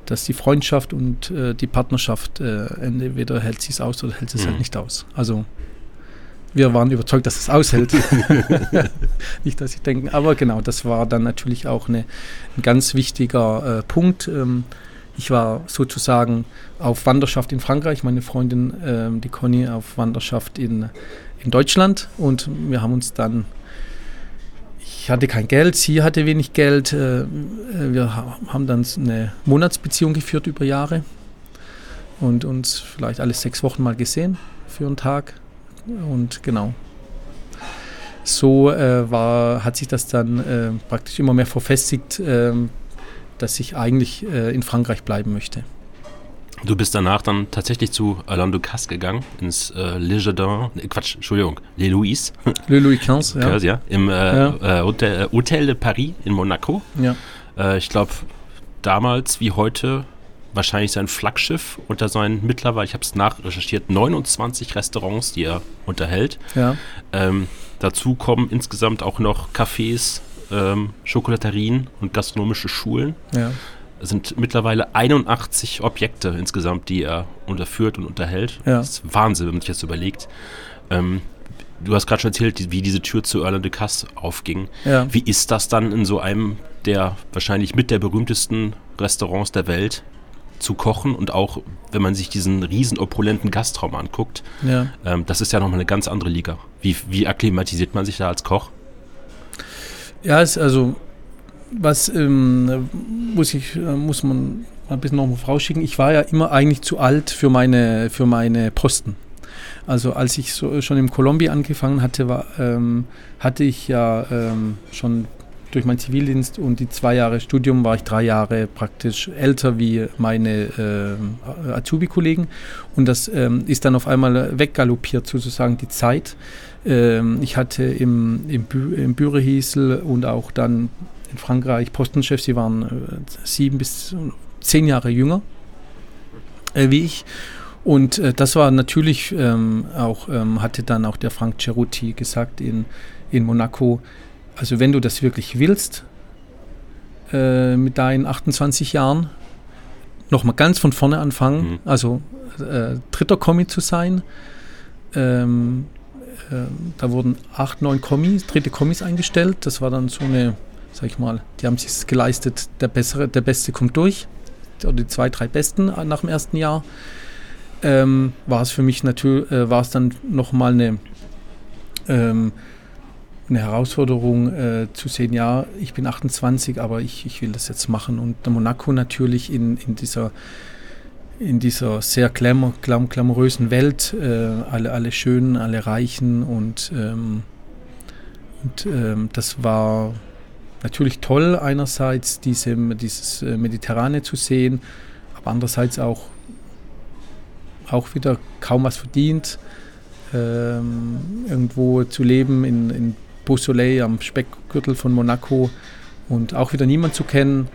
S1: dass die Freundschaft und die Partnerschaft entweder hält sich aus oder hält es halt mhm. halt nicht aus. Also wir waren überzeugt, dass es aushält. Nicht, dass ich denke, aber genau, das war dann natürlich auch eine, ein ganz wichtiger äh, Punkt. Ähm, ich war sozusagen auf Wanderschaft in Frankreich, meine Freundin, äh, die Conny, auf Wanderschaft in, in Deutschland und wir haben uns dann ich hatte kein Geld, sie hatte wenig Geld. Äh, wir haben dann eine Monatsbeziehung geführt über Jahre und uns vielleicht alle sechs Wochen mal gesehen für einen Tag. Und genau. So äh, war, hat sich das dann äh, praktisch immer mehr verfestigt, äh, dass ich eigentlich äh, in Frankreich bleiben möchte.
S2: Du bist danach dann tatsächlich zu Alain Ducasse gegangen, ins äh, Le Jardin, ne, Quatsch, Entschuldigung, Le Louis.
S1: Le Louis XV, ja.
S2: ja. Im äh, ja. Hotel, Hotel, de Paris in Monaco.
S1: Ja.
S2: ich glaube, damals wie heute wahrscheinlich sein Flaggschiff unter seinen mittlerweile, ich habe es nachrecherchiert, 29 Restaurants, die er unterhält.
S1: Ja.
S2: Ähm, dazu kommen insgesamt auch noch Cafés, ähm, Schokolaterien und gastronomische Schulen.
S1: Ja.
S2: Es sind mittlerweile 81 Objekte insgesamt, die er unterführt und unterhält.
S1: Ja.
S2: Das ist Wahnsinn, wenn man sich das überlegt. Ähm, du hast gerade schon erzählt, wie diese Tür zu Erland de Casse aufging.
S1: Ja.
S2: Wie ist das dann in so einem der wahrscheinlich mit der berühmtesten Restaurants der Welt zu kochen und auch, wenn man sich diesen riesen opulenten Gastraum anguckt,
S1: ja.
S2: ähm, das ist ja nochmal eine ganz andere Liga. Wie, wie akklimatisiert man sich da als Koch?
S1: Ja, es, also was ähm, muss ich, äh, muss man ein bisschen noch vorausschicken. Ich war ja immer eigentlich zu alt für meine, für meine Posten. Also als ich so, schon im Colombia angefangen hatte, war, ähm, hatte ich ja ähm, schon durch meinen Zivildienst und die zwei Jahre Studium war ich drei Jahre praktisch älter wie meine äh, Azubi-Kollegen. Und das ähm, ist dann auf einmal weggaloppiert, sozusagen die Zeit. Ähm, ich hatte im, im, Bü im Bürehiesel und auch dann in Frankreich Postenchefs, die waren äh, sieben bis zehn Jahre jünger äh, wie ich. Und äh, das war natürlich ähm, auch, ähm, hatte dann auch der Frank Ceruti gesagt in, in Monaco, also wenn du das wirklich willst, äh, mit deinen 28 Jahren, nochmal ganz von vorne anfangen, mhm. also äh, dritter Kommi zu sein. Ähm, äh, da wurden acht, neun Kommis, dritte Kommis eingestellt. Das war dann so eine, sag ich mal, die haben sich geleistet, der bessere, der Beste kommt durch. Oder die zwei, drei Besten nach dem ersten Jahr ähm, war es für mich natürlich, äh, war es dann nochmal eine, ähm, eine Herausforderung äh, zu sehen, ja, ich bin 28, aber ich, ich will das jetzt machen. Und Monaco natürlich in, in dieser in dieser sehr glamour, glam, glamourösen Welt, äh, alle, alle Schönen, alle Reichen und, ähm, und ähm, das war natürlich toll, einerseits diese, dieses äh, Mediterrane zu sehen, aber andererseits auch auch wieder kaum was verdient, ähm, irgendwo zu leben in, in Beausoleil am Speckgürtel von Monaco und auch wieder niemand zu kennen.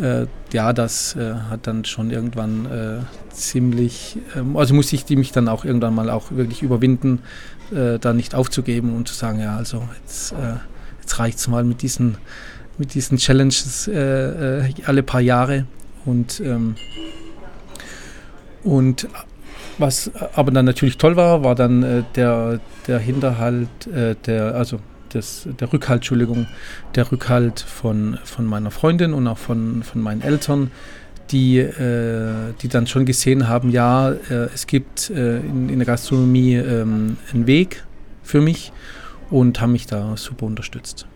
S1: Äh, ja, das äh, hat dann schon irgendwann äh, ziemlich, ähm, also muss ich die mich dann auch irgendwann mal auch wirklich überwinden, äh, da nicht aufzugeben und zu sagen, ja, also jetzt, äh, jetzt reicht es mal mit diesen, mit diesen Challenges äh, alle paar Jahre und ähm, und was aber dann natürlich toll war, war dann der, der Hinterhalt, der, also das, der Rückhalt, Entschuldigung, der Rückhalt von, von meiner Freundin und auch von, von meinen Eltern, die, äh, die dann schon gesehen haben, ja, äh, es gibt äh, in, in, der Gastronomie ähm, einen Weg für mich und haben mich da super unterstützt.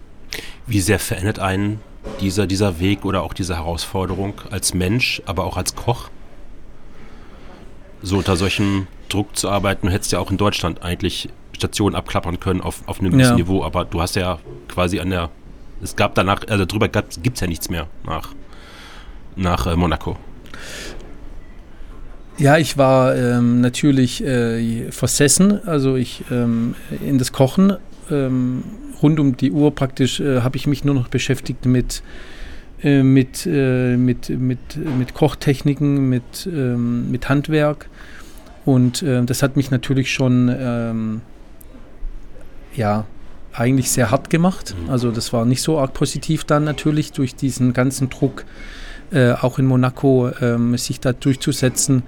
S2: Wie sehr verändert einen dieser, dieser Weg oder auch diese Herausforderung als Mensch, aber auch als Koch? so unter solchem Druck zu arbeiten. Du hättest ja auch in Deutschland eigentlich Stationen abklappern können auf, auf einem gewissen ja. Niveau, aber du hast ja quasi an der, es gab danach, also drüber gibt es ja nichts mehr nach, nach äh, Monaco.
S1: Ja, ich war ähm, natürlich äh, versessen, also ich ähm, in das Kochen. Ähm, rund um die Uhr praktisch äh, habe ich mich nur noch beschäftigt mit äh, mit, äh, mit, mit, mit Kochtechniken, mit, ähm, mit Handwerk. Und äh, das hat mich natürlich schon ähm, ja, eigentlich sehr hart gemacht. Mhm. Also das war nicht so arg positiv dann natürlich durch diesen ganzen Druck, äh, auch in Monaco ähm, sich da durchzusetzen.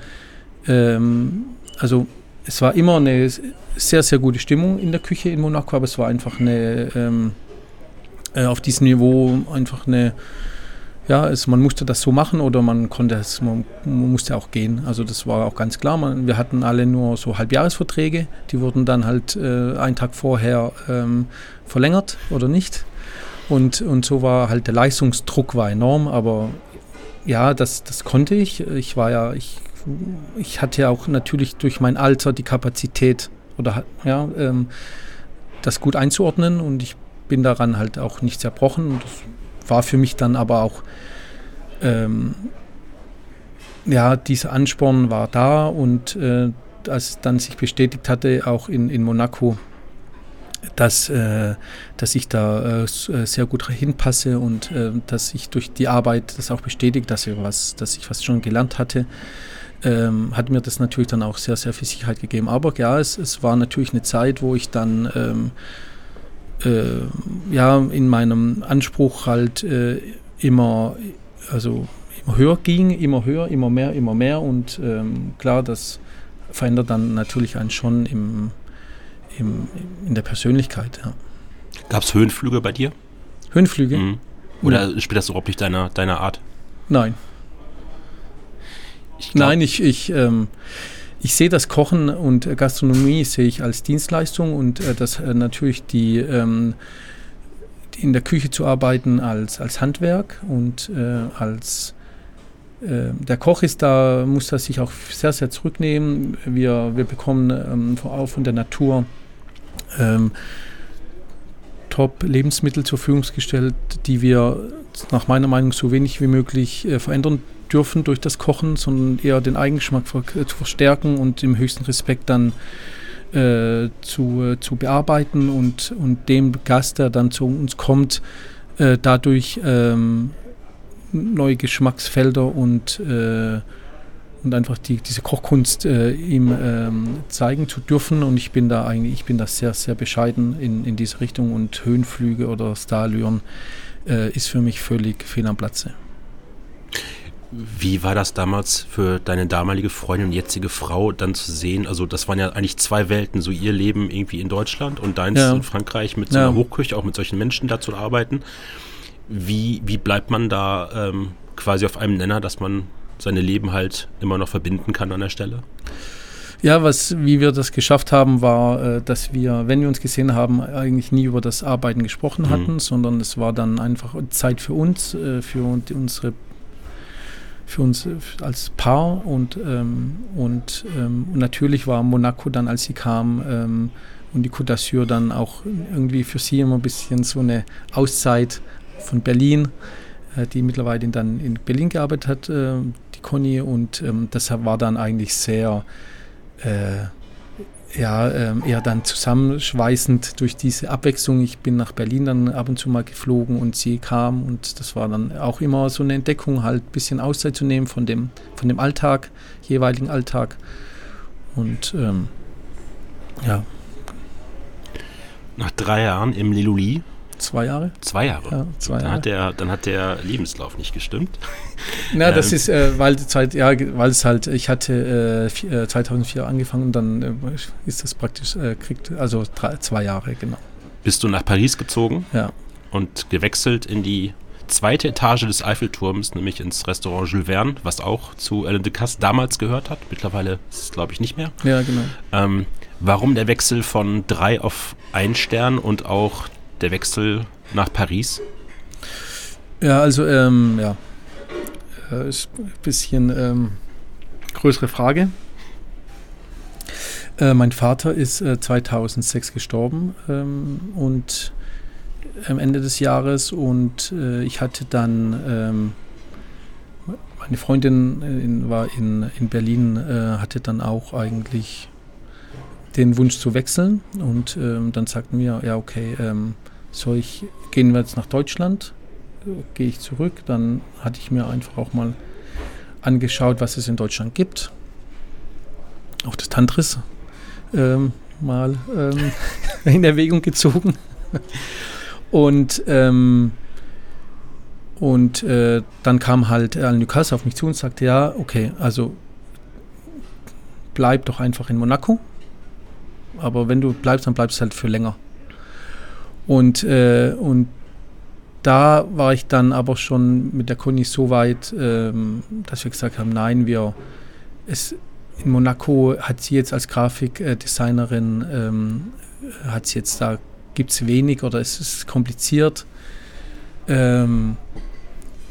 S1: Ähm, also es war immer eine sehr, sehr gute Stimmung in der Küche in Monaco, aber es war einfach eine ähm, äh, auf diesem Niveau einfach eine ja, es, man musste das so machen oder man konnte es, man, man, musste auch gehen. Also das war auch ganz klar. Man, wir hatten alle nur so Halbjahresverträge, die wurden dann halt äh, einen Tag vorher ähm, verlängert oder nicht. Und, und so war halt der Leistungsdruck war enorm, aber ja, das, das konnte ich. Ich war ja, ich, ich hatte ja auch natürlich durch mein Alter die Kapazität oder ja, ähm, das gut einzuordnen und ich bin daran halt auch nicht zerbrochen. Und das war für mich dann aber auch, ähm, ja, dieser Ansporn war da und äh, als dann sich bestätigt hatte, auch in, in Monaco, dass, äh, dass ich da äh, äh sehr gut hinpasse und äh, dass ich durch die Arbeit das auch bestätigt, dass ich was, dass ich was schon gelernt hatte, ähm, hat mir das natürlich dann auch sehr, sehr viel Sicherheit gegeben. Aber ja, es, es war natürlich eine Zeit, wo ich dann ähm, äh, ja, in meinem Anspruch halt äh, immer, also immer höher ging, immer höher, immer mehr, immer mehr. Und ähm, klar, das verändert dann natürlich einen schon im, im, in der Persönlichkeit. Ja.
S2: Gab es Höhenflüge bei dir?
S1: Höhenflüge? Mhm.
S2: Oder ja. spielt das überhaupt nicht deiner, deiner Art?
S1: Nein. Ich glaub, Nein, ich, ich ähm, ich sehe das Kochen und Gastronomie sehe ich als Dienstleistung und äh, das äh, natürlich die, ähm, in der Küche zu arbeiten als, als Handwerk und äh, als äh, der Koch ist da, muss das sich auch sehr, sehr zurücknehmen. Wir, wir bekommen ähm, auch von der Natur ähm, Top-Lebensmittel zur Verfügung gestellt, die wir nach meiner Meinung so wenig wie möglich äh, verändern dürfen durch das Kochen, sondern eher den Eigengeschmack äh, zu verstärken und im höchsten Respekt dann äh, zu, äh, zu bearbeiten und, und dem Gast, der dann zu uns kommt, äh, dadurch ähm, neue Geschmacksfelder und, äh, und einfach die, diese Kochkunst ihm ähm, zeigen zu dürfen. Und ich bin da eigentlich, ich bin da sehr, sehr bescheiden in, in diese Richtung und Höhenflüge oder Starlüren ist für mich völlig fehl am Platze.
S2: Wie war das damals für deine damalige Freundin und jetzige Frau dann zu sehen? Also das waren ja eigentlich zwei Welten, so ihr Leben irgendwie in Deutschland und deins ja. in Frankreich mit so einer ja. Hochküche, auch mit solchen Menschen da zu arbeiten. Wie, wie bleibt man da ähm, quasi auf einem Nenner, dass man seine Leben halt immer noch verbinden kann an der Stelle?
S1: Ja, was, wie wir das geschafft haben, war, äh, dass wir, wenn wir uns gesehen haben, eigentlich nie über das Arbeiten gesprochen mhm. hatten, sondern es war dann einfach Zeit für uns, äh, für unsere für uns äh, als Paar und, ähm, und, ähm, natürlich war Monaco dann, als sie kam ähm, und die Côte d'Azur dann auch irgendwie für sie immer ein bisschen so eine Auszeit von Berlin, äh, die mittlerweile dann in Berlin gearbeitet hat, äh, die Conny. Und ähm, deshalb war dann eigentlich sehr äh, ja, ähm, eher dann zusammenschweißend durch diese Abwechslung. Ich bin nach Berlin dann ab und zu mal geflogen und sie kam und das war dann auch immer so eine Entdeckung, halt ein bisschen Auszeit zu nehmen von dem, von dem Alltag, jeweiligen Alltag. Und ähm, ja.
S2: Nach drei Jahren im Liluli
S1: Zwei Jahre?
S2: Zwei Jahre. Ja, zwei dann, Hat der, dann hat der Lebenslauf nicht gestimmt.
S1: Na, das ähm. ist, äh, weil, Zeit, ja, weil es halt, ich hatte äh, 2004 äh, angefangen und dann äh, ist das praktisch, äh, kriegt, also drei, zwei Jahre, genau.
S2: Bist du nach Paris gezogen?
S1: Ja.
S2: Und gewechselt in die zweite Etage des Eiffelturms, nämlich ins Restaurant Jules Verne, was auch zu Alain de Casse damals gehört hat. Mittlerweile ist es, glaube ich, nicht mehr.
S1: Ja, genau.
S2: Ähm, warum der Wechsel von drei auf ein Stern und auch der Wechsel nach Paris?
S1: Ja, also ähm, ja, äh, ist ein bisschen ähm, größere Frage. Äh, mein Vater ist äh, 2006 gestorben ähm, und am Ende des Jahres und äh, ich hatte dann ähm, meine Freundin in, war in, in Berlin, äh, hatte dann auch eigentlich den Wunsch zu wechseln und ähm, dann sagten wir, ja okay, ähm, soll ich, gehen wir jetzt nach Deutschland, gehe ich zurück, dann hatte ich mir einfach auch mal angeschaut, was es in Deutschland gibt. Auch das Tantris ähm, mal ähm, in Erwägung gezogen. Und, ähm, und äh, dann kam halt Al Newcastle auf mich zu und sagte, ja, okay, also bleib doch einfach in Monaco. Aber wenn du bleibst, dann bleibst du halt für länger. Und, äh, und da war ich dann aber schon mit der Conny so weit, ähm, dass wir gesagt haben, nein, wir, es, in Monaco hat sie jetzt als Grafikdesignerin, ähm, hat sie jetzt da, gibt es wenig oder es ist kompliziert. Ähm,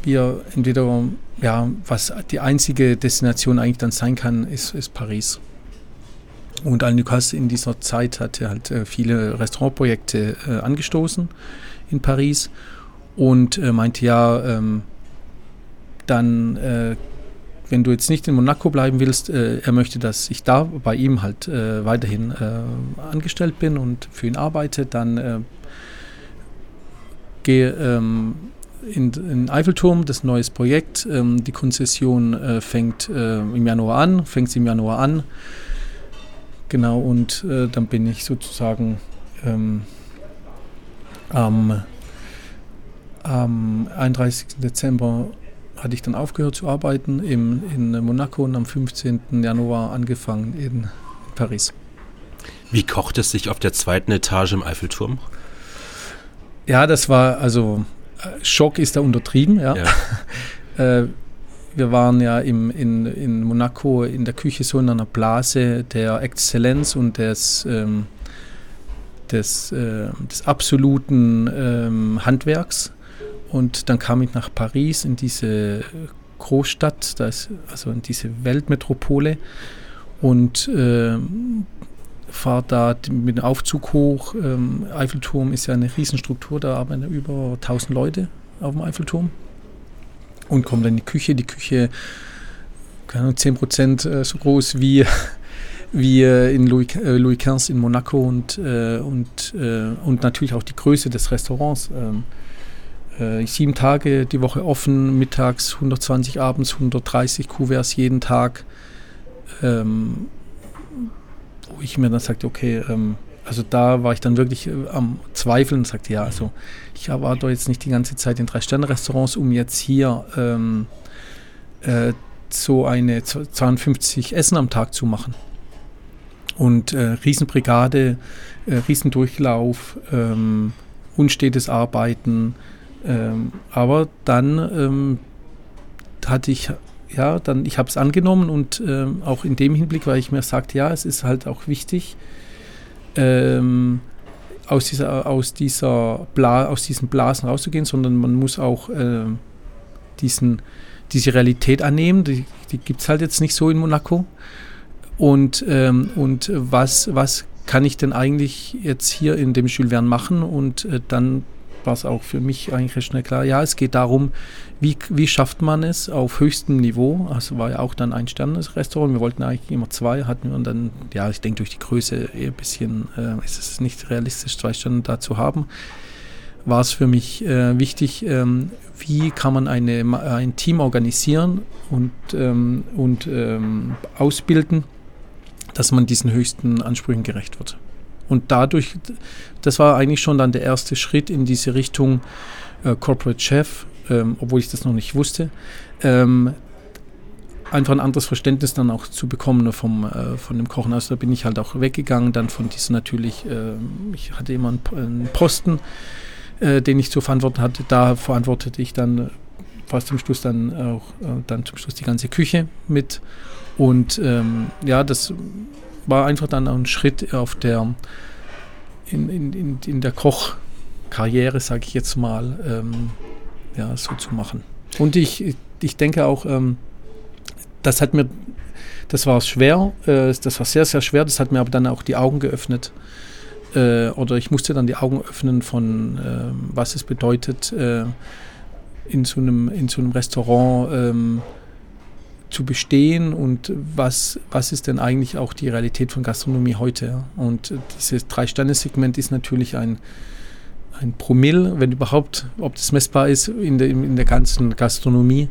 S1: wir entweder, ja, was die einzige Destination eigentlich dann sein kann, ist, ist Paris. Und Al-Nukas in dieser Zeit hatte halt äh, viele Restaurantprojekte äh, angestoßen in Paris und äh, meinte ja, ähm, dann, äh, wenn du jetzt nicht in Monaco bleiben willst, äh, er möchte, dass ich da bei ihm halt äh, weiterhin angestellt bin und für ihn arbeite, dann gehe ähm, in, in Eiffelturm, das neues Projekt. Ähm, die Konzession fängt im Januar an, fängt sie im Januar an. Genau, und äh, dann bin ich sozusagen ähm, am, am 31. Dezember hatte ich dann aufgehört zu arbeiten im, in Monaco und am 15. Januar angefangen in Paris.
S2: Wie kocht es sich auf der zweiten Etage im Eiffelturm?
S1: Ja, das war, also äh, Schock ist da untertrieben, ja. ja. äh, wir waren ja im, in, in Monaco in der Küche so in einer Blase der Exzellenz und des, ähm, des, äh, des absoluten ähm, Handwerks. Und dann kam ich nach Paris in diese Großstadt, das, also in diese Weltmetropole und äh, fahre da mit dem Aufzug hoch. Ähm, Eiffelturm ist ja eine Riesenstruktur, da arbeiten über 1000 Leute auf dem Eiffelturm. Und komme dann in die Küche. Die Küche, keine Ahnung, 10 Prozent äh, so groß wie, wie in Louis, äh, Louis XV in Monaco und, äh, und, äh, und natürlich auch die Größe des Restaurants. Ähm, äh, sieben Tage die Woche offen, mittags 120, abends 130 Kuverts jeden Tag. Ähm, wo ich mir dann sagte, okay, ähm, also da war ich dann wirklich äh, am Zweifeln und sagte, ja, also ich war doch jetzt nicht die ganze Zeit in Drei-Sterne-Restaurants, um jetzt hier ähm, äh, so eine 52 Essen am Tag zu machen. Und äh, Riesenbrigade, äh, Riesendurchlauf, ähm, unstetes Arbeiten. Ähm, aber dann ähm, hatte ich ja, dann, ich habe es angenommen und ähm, auch in dem Hinblick, weil ich mir sagte, ja, es ist halt auch wichtig, ähm, aus dieser, aus dieser Bla, aus diesen Blasen rauszugehen, sondern man muss auch äh, diesen, diese Realität annehmen. Die, die gibt es halt jetzt nicht so in Monaco. Und, ähm, und was, was kann ich denn eigentlich jetzt hier in dem Jules Verne machen? Und äh, dann war es auch für mich eigentlich schnell klar, ja, es geht darum, wie, wie schafft man es auf höchstem Niveau? Also war ja auch dann ein Sternes-Restaurant. Wir wollten eigentlich immer zwei, hatten wir und dann, ja, ich denke durch die Größe eher ein bisschen äh, ist es nicht realistisch, zwei Sterne da zu haben. War es für mich äh, wichtig, ähm, wie kann man eine, ein Team organisieren und, ähm, und ähm, ausbilden, dass man diesen höchsten Ansprüchen gerecht wird. Und dadurch, das war eigentlich schon dann der erste Schritt in diese Richtung äh, Corporate Chef, ähm, obwohl ich das noch nicht wusste. Ähm, einfach ein anderes Verständnis dann auch zu bekommen vom, äh, von dem Kochen. Also da bin ich halt auch weggegangen, dann von diesem natürlich, äh, ich hatte immer einen, einen Posten, äh, den ich zu verantworten hatte. Da verantwortete ich dann äh, fast zum Schluss dann auch äh, dann zum Schluss die ganze Küche mit. Und ähm, ja, das war einfach dann ein Schritt auf der, in, in, in, in der Kochkarriere, sage ich jetzt mal, ähm, ja, so zu machen. Und ich, ich denke auch, ähm, das hat mir, das war schwer, äh, das war sehr, sehr schwer, das hat mir aber dann auch die Augen geöffnet. Äh, oder ich musste dann die Augen öffnen von, äh, was es bedeutet, äh, in, so einem, in so einem Restaurant ähm, zu bestehen und was, was ist denn eigentlich auch die Realität von Gastronomie heute. Und dieses Drei-Sterne-Segment ist natürlich ein, ein Promille, wenn überhaupt, ob das messbar ist in der, in der ganzen Gastronomie.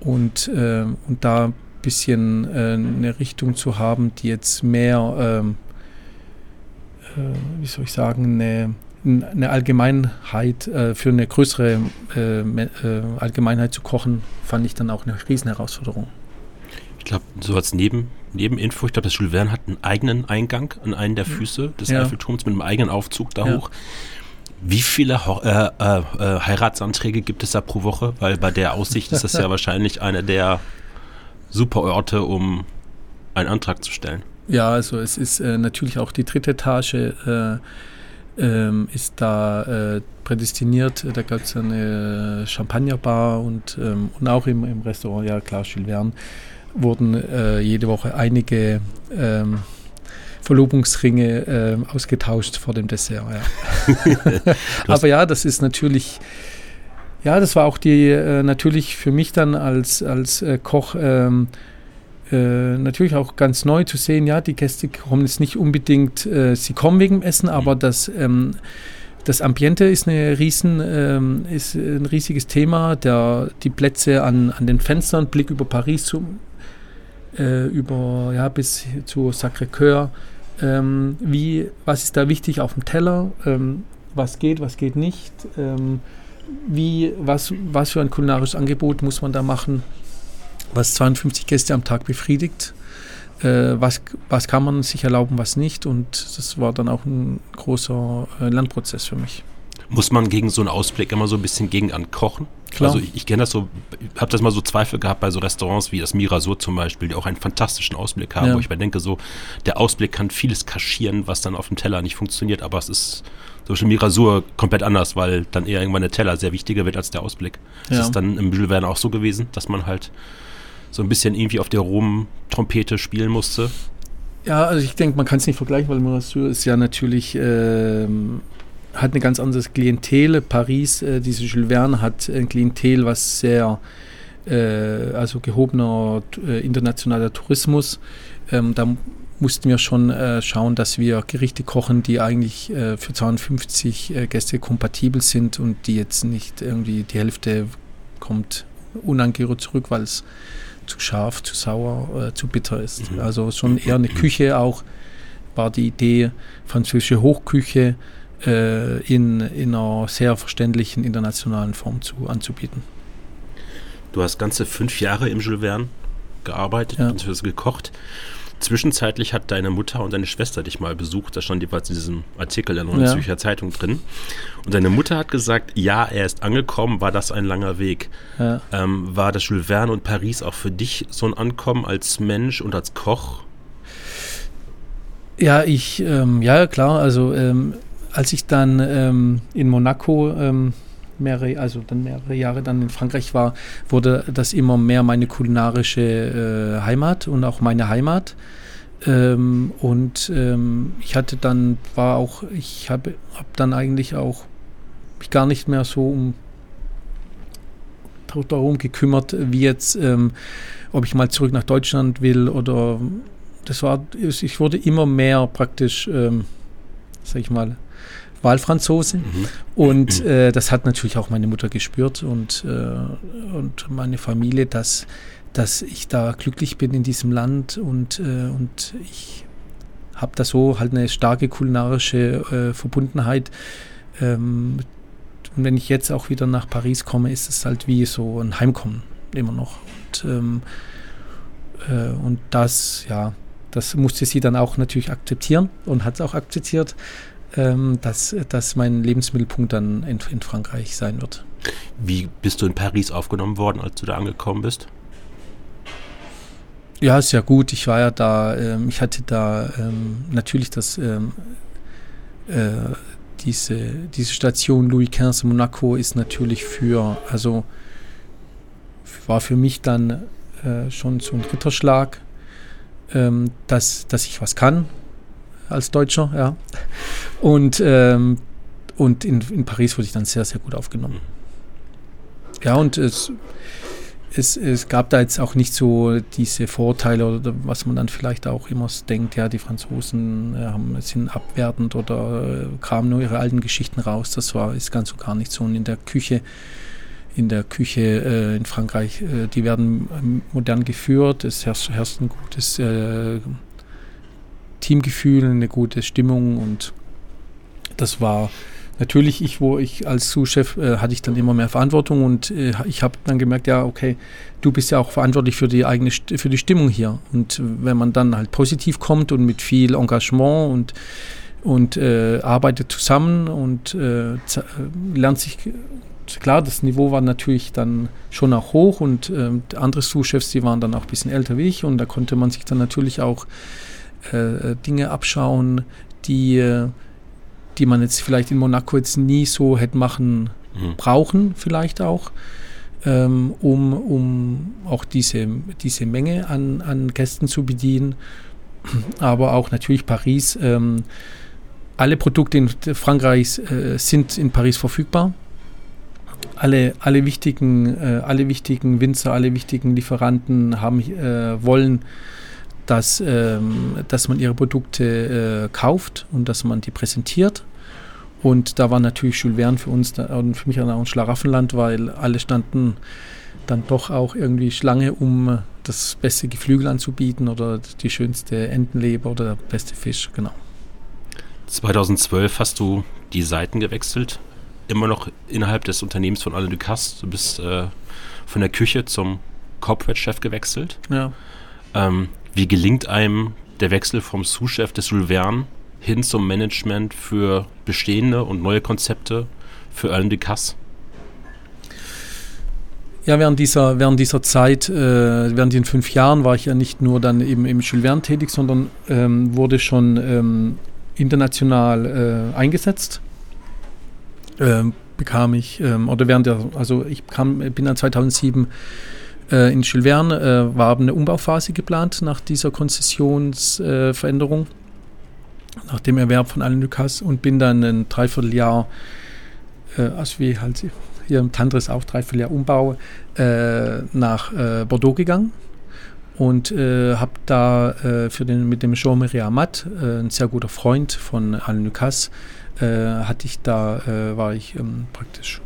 S1: Und, äh, und da ein bisschen äh, eine Richtung zu haben, die jetzt mehr, ähm, äh, wie soll ich sagen, eine eine Allgemeinheit, äh, für eine größere äh, äh, Allgemeinheit zu kochen, fand ich dann auch eine Riesenherausforderung.
S2: Ich glaube, so als Neben, Nebeninfo, ich glaube, das Jules Verne hat einen eigenen Eingang an einen der Füße des ja. Eiffelturms mit einem eigenen Aufzug da ja. hoch. Wie viele äh, äh, äh, Heiratsanträge gibt es da pro Woche? Weil bei der Aussicht ist das ja wahrscheinlich einer der super Orte, um einen Antrag zu stellen.
S1: Ja, also es ist äh, natürlich auch die dritte Etage ähm, ist da äh, prädestiniert. Da gab es eine Champagnerbar und, ähm, und auch im, im Restaurant, ja klar, Jules Verne, wurden äh, jede Woche einige ähm, Verlobungsringe äh, ausgetauscht vor dem Dessert. Ja. Aber ja, das ist natürlich, ja, das war auch die äh, natürlich für mich dann als, als äh, Koch ähm, äh, natürlich auch ganz neu zu sehen, ja, die Gäste kommen jetzt nicht unbedingt, äh, sie kommen wegen dem Essen, aber das, ähm, das Ambiente ist, eine riesen, ähm, ist ein riesiges Thema. Der, die Plätze an, an den Fenstern, Blick über Paris zu, äh, über, ja, bis zu Sacré-Cœur. Ähm, wie, was ist da wichtig auf dem Teller? Ähm, was geht, was geht nicht? Ähm, wie, was, was für ein kulinarisches Angebot muss man da machen? Was 52 Gäste am Tag befriedigt. Äh, was, was kann man sich erlauben, was nicht. Und das war dann auch ein großer äh, Lernprozess für mich.
S2: Muss man gegen so einen Ausblick immer so ein bisschen gegen ankochen? Klar. Also ich, ich kenne das so, habe das mal so Zweifel gehabt bei so Restaurants wie das Mirasur zum Beispiel, die auch einen fantastischen Ausblick haben, ja. wo ich mir denke, so der Ausblick kann vieles kaschieren, was dann auf dem Teller nicht funktioniert, aber es ist zum Beispiel Mirasur komplett anders, weil dann eher irgendwann der Teller sehr wichtiger wird als der Ausblick. Ja. Ist es dann im Verne auch so gewesen, dass man halt so ein bisschen irgendwie auf der Rom-Trompete spielen musste?
S1: Ja, also ich denke, man kann es nicht vergleichen, weil Mercure ist ja natürlich, ähm, hat eine ganz andere Klientel. Paris, äh, diese Jules Verne hat ein Klientel, was sehr, äh, also gehobener äh, internationaler Tourismus. Ähm, da mussten wir schon äh, schauen, dass wir Gerichte kochen, die eigentlich äh, für 250 äh, Gäste kompatibel sind und die jetzt nicht irgendwie die Hälfte kommt unangerührt zurück, weil es zu scharf, zu sauer, äh, zu bitter ist. Mhm. Also schon eher eine Küche auch, war die Idee, französische Hochküche äh, in, in einer sehr verständlichen internationalen Form zu, anzubieten.
S2: Du hast ganze fünf Jahre im Jules Verne gearbeitet ja. und gekocht. Zwischenzeitlich hat deine Mutter und deine Schwester dich mal besucht. Da stand jeweils in diesem Artikel in der Neuen ja. Zürcher Zeitung drin. Und deine Mutter hat gesagt, ja, er ist angekommen, war das ein langer Weg. Ja. Ähm, war das Jules Verne und Paris auch für dich so ein Ankommen als Mensch und als Koch?
S1: Ja, ich, ähm, ja, klar. Also, ähm, als ich dann ähm, in Monaco ähm, mehrere, also dann mehrere Jahre dann in Frankreich war, wurde das immer mehr meine kulinarische äh, Heimat und auch meine Heimat. Ähm, und ähm, ich hatte dann, war auch, ich habe hab dann eigentlich auch mich gar nicht mehr so um darum gekümmert, wie jetzt, ähm, ob ich mal zurück nach Deutschland will oder das war, ich wurde immer mehr praktisch, ähm, sag ich mal, Wahlfranzose. Mhm. Und äh, das hat natürlich auch meine Mutter gespürt und, äh, und meine Familie, dass, dass ich da glücklich bin in diesem Land und, äh, und ich habe da so halt eine starke kulinarische äh, Verbundenheit. Ähm, und wenn ich jetzt auch wieder nach Paris komme, ist es halt wie so ein Heimkommen immer noch. Und, ähm, äh, und das, ja, das musste sie dann auch natürlich akzeptieren und hat es auch akzeptiert ähm, dass, dass mein Lebensmittelpunkt dann in, in Frankreich sein wird.
S2: Wie bist du in Paris aufgenommen worden, als du da angekommen bist?
S1: Ja, sehr gut. Ich war ja da, ähm, ich hatte da ähm, natürlich das, ähm, äh, diese, diese Station Louis XV Monaco ist natürlich für, also war für mich dann äh, schon so ein Ritterschlag, ähm, dass, dass ich was kann, als Deutscher, ja. Und, ähm, und in, in Paris wurde ich dann sehr, sehr gut aufgenommen. Ja, und es, es, es gab da jetzt auch nicht so diese Vorteile oder was man dann vielleicht auch immer denkt, ja, die Franzosen äh, haben, sind abwertend oder äh, kramen nur ihre alten Geschichten raus. Das war ist ganz so gar nicht so. Und in der Küche, in der Küche äh, in Frankreich, äh, die werden ähm, modern geführt, es herrscht, herrscht ein gutes äh, Teamgefühl, eine gute Stimmung und das war natürlich ich, wo ich als Sous-Chef äh, hatte ich dann immer mehr Verantwortung und äh, ich habe dann gemerkt, ja, okay, du bist ja auch verantwortlich für die eigene für die Stimmung hier. Und wenn man dann halt positiv kommt und mit viel Engagement und und äh, arbeitet zusammen und äh, lernt sich klar, das Niveau war natürlich dann schon auch hoch und äh, andere Sous-Chefs, die waren dann auch ein bisschen älter wie ich und da konnte man sich dann natürlich auch äh, Dinge abschauen, die, äh, die man jetzt vielleicht in Monaco jetzt nie so hätte machen mhm. brauchen, vielleicht auch, ähm, um, um auch diese, diese Menge an, an Gästen zu bedienen. Aber auch natürlich Paris. Ähm, alle Produkte in Frankreich äh, sind in Paris verfügbar. Alle, alle, wichtigen, äh, alle wichtigen Winzer, alle wichtigen Lieferanten haben, äh, wollen dass, ähm, dass man ihre Produkte äh, kauft und dass man die präsentiert. Und da war natürlich Jules Verne für uns da, und für mich auch ein Schlaraffenland, weil alle standen dann doch auch irgendwie Schlange, um das beste Geflügel anzubieten oder die schönste Entenleber oder der beste Fisch, genau.
S2: 2012 hast du die Seiten gewechselt, immer noch innerhalb des Unternehmens von Alain Ducasse. Du bist äh, von der Küche zum Corporate-Chef gewechselt.
S1: Ja.
S2: Ähm, wie gelingt einem der Wechsel vom Sous-Chef des Jules Verne hin zum Management für bestehende und neue Konzepte für Alain Ducasse?
S1: Ja, während dieser, während dieser Zeit, äh, während den fünf Jahren, war ich ja nicht nur dann eben im Jules Verne tätig, sondern ähm, wurde schon ähm, international äh, eingesetzt. Ähm, bekam ich, ähm, oder während der, also ich kam, bin dann 2007 Äh, in Verne äh, war eine Umbauphase geplant nach dieser Konzessionsveränderung, nach dem Erwerb von Alain Ducasse und bin dann ein Dreivierteljahr, äh, also wie halt hier im Tantris auch Dreivierteljahr Umbau, äh, nach äh, Bordeaux gegangen und äh, habe da äh, für den, mit dem Jean-Marie Amat, äh, ein sehr guter Freund von Alain äh, hatte ich da, äh, war ich ähm, praktisch,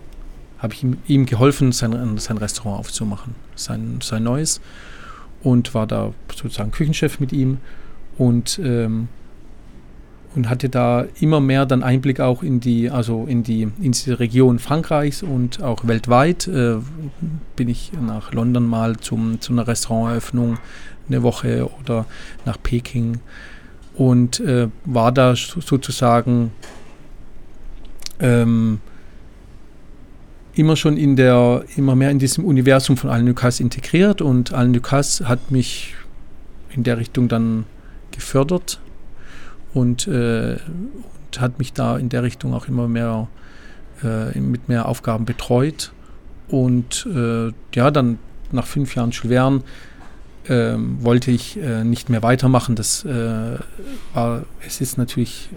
S1: habe ich ihm, ihm, geholfen, sein, sein Restaurant aufzumachen, sein, sein neues und war da sozusagen Küchenchef mit ihm und ähm, und hatte da immer mehr dann Einblick auch in die, also in die, in diese Region Frankreichs und auch weltweit. Äh, bin ich nach London mal zum, zu einer Restauranteröffnung eine Woche oder nach Peking und äh, war da sozusagen ähm, immer schon in der, immer mehr in diesem Universum von Alain Ducasse integriert und Alain Ducasse hat mich in der Richtung dann gefördert und, äh, und hat mich da in der Richtung auch immer mehr äh, mit mehr Aufgaben betreut. Und äh, ja, dann nach fünf Jahren Schulwern ähm, wollte ich äh, nicht mehr weitermachen. Das äh, war, es ist natürlich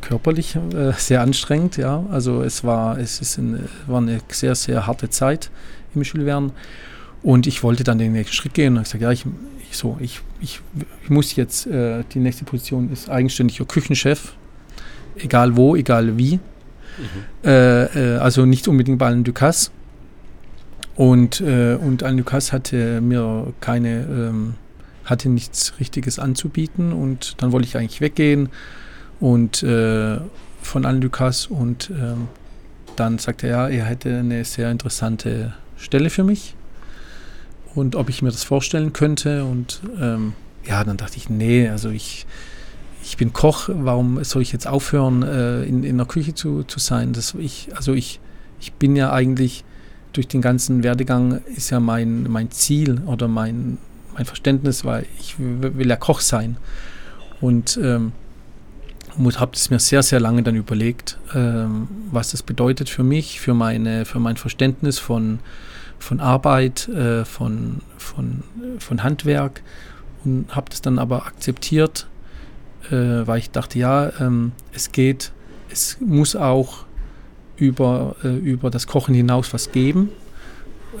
S1: körperlich äh, sehr anstrengend, ja. Also es war, es ist ein, war eine sehr, sehr harte Zeit im Schulwern. Und ich wollte dann den nächsten Schritt gehen und habe gesagt, ja, ich, ich, so, ich, ich, ich muss jetzt, äh, die nächste Position ist eigenständiger Küchenchef, egal wo, egal wie. Mhm. Äh, äh, also nicht unbedingt bei Alain Ducasse. Und, äh, und Alain Ducasse hatte mir keine, ähm, hatte nichts Richtiges anzubieten und dann wollte ich eigentlich weggehen und äh, von Alain Ducasse und ähm, dann sagte er, ja, er hätte eine sehr interessante Stelle für mich und ob ich mir das vorstellen könnte. Und ähm, ja, dann dachte ich, nee, also ich, ich bin Koch, warum soll ich jetzt aufhören, äh, in, in der Küche zu, zu sein? Das, ich, also ich, ich bin ja eigentlich durch den ganzen Werdegang ist ja mein, mein Ziel oder mein, mein Verständnis, weil ich will ja Koch sein. Und ähm, habe es mir sehr, sehr lange dann überlegt, ähm, was das bedeutet für mich, für, meine, für mein Verständnis von, von Arbeit, äh, von, von, von Handwerk und habe das dann aber akzeptiert, äh, weil ich dachte, ja, ähm, es geht, es muss auch über, äh, über das Kochen hinaus was geben,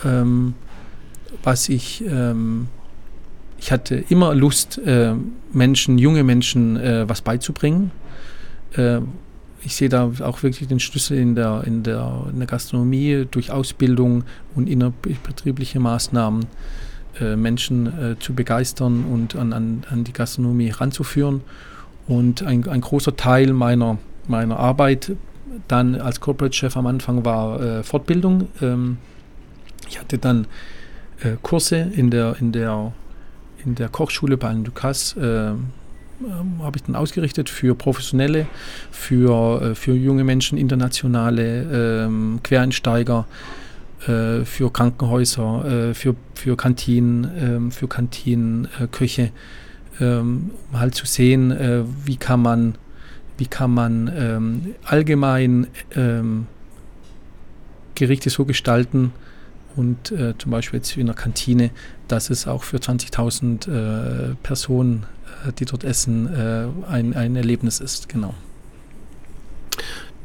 S1: ähm, was ich, ähm, ich hatte immer Lust, äh, Menschen, junge Menschen äh, was beizubringen äh, ich sehe da auch wirklich den Schlüssel in der, in der, in der Gastronomie durch Ausbildung und innerbetriebliche Maßnahmen äh, Menschen äh, zu begeistern und an, an, an die Gastronomie ranzuführen. Und ein, ein großer Teil meiner, meiner Arbeit dann als Corporate Chef am Anfang war äh, Fortbildung. Ähm, ich hatte dann äh, Kurse in der, in der, in der Kochschule bei Alain Ducasse äh, ähm, habe ich dann ausgerichtet für Professionelle, für, äh, für junge Menschen, internationale ähm, Quereinsteiger, äh, für Krankenhäuser, äh, für, für Kantinen, ähm, für Kantinenköche, um halt zu sehen, wie kann man, wie kann man ähm, allgemein ähm, Gerichte so gestalten, und äh, zum Beispiel jetzt in der Kantine, dass es auch für 20.000 äh, Personen äh, die dort essen, äh, ein, ein Erlebnis ist, genau.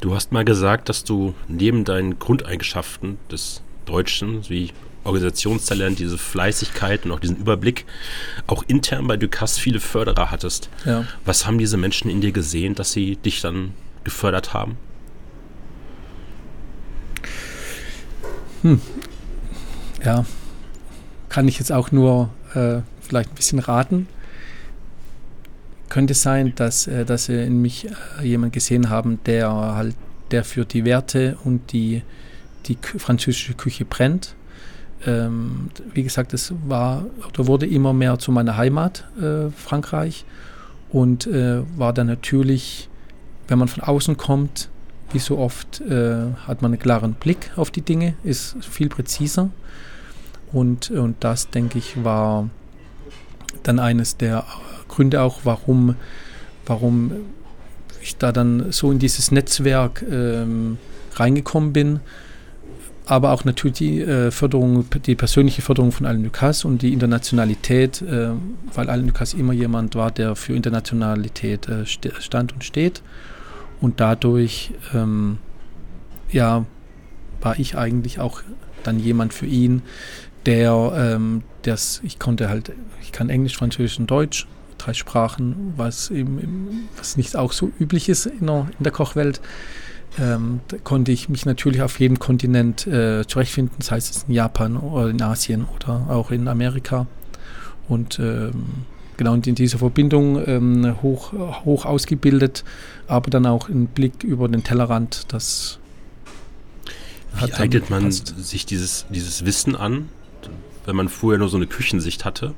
S2: Du hast mal gesagt, dass du neben deinen Grundeigenschaften des Deutschen, wie Organisationstalent, diese Fleißigkeit und auch diesen Überblick, auch intern bei Ducasse viele Förderer hattest. Ja. Was haben diese Menschen in dir gesehen, dass sie dich dann gefördert haben?
S1: Hm. Ja, kann ich jetzt auch nur äh, vielleicht ein bisschen raten könnte sein, dass, äh, dass sie in mich äh, jemand gesehen haben, der halt, der für die Werte und die, die französische Küche brennt. Ähm, wie gesagt, es war oder wurde immer mehr zu meiner Heimat, äh, Frankreich, und äh, war dann natürlich, wenn man von außen kommt, wie so oft, äh, hat man einen klaren Blick auf die Dinge, ist viel präziser. Und, und das, denke ich, war dann eines der Gründe auch, warum, warum ich da dann so in dieses Netzwerk ähm, reingekommen bin. Aber auch natürlich die äh, Förderung, die persönliche Förderung von Alain Ducasse und die Internationalität, äh, weil Alain Ducasse immer jemand war, der für Internationalität äh, stand und steht. Und dadurch, ähm, ja, war ich eigentlich auch dann jemand für ihn, der, ähm, das, ich konnte halt, ich kann Englisch, Französisch und Deutsch, drei Sprachen, was, im, was nicht auch so üblich ist in der, in der Kochwelt. Ähm, da konnte ich mich natürlich auf jedem Kontinent äh, zurechtfinden, sei es in Japan oder in Asien oder auch in Amerika. Und ähm, genau in dieser Verbindung ähm, hoch, hoch ausgebildet, aber dann auch einen Blick über den Tellerrand, das
S2: Wie eignet man passt. sich dieses, dieses Wissen an, wenn man vorher nur so eine Küchensicht hatte?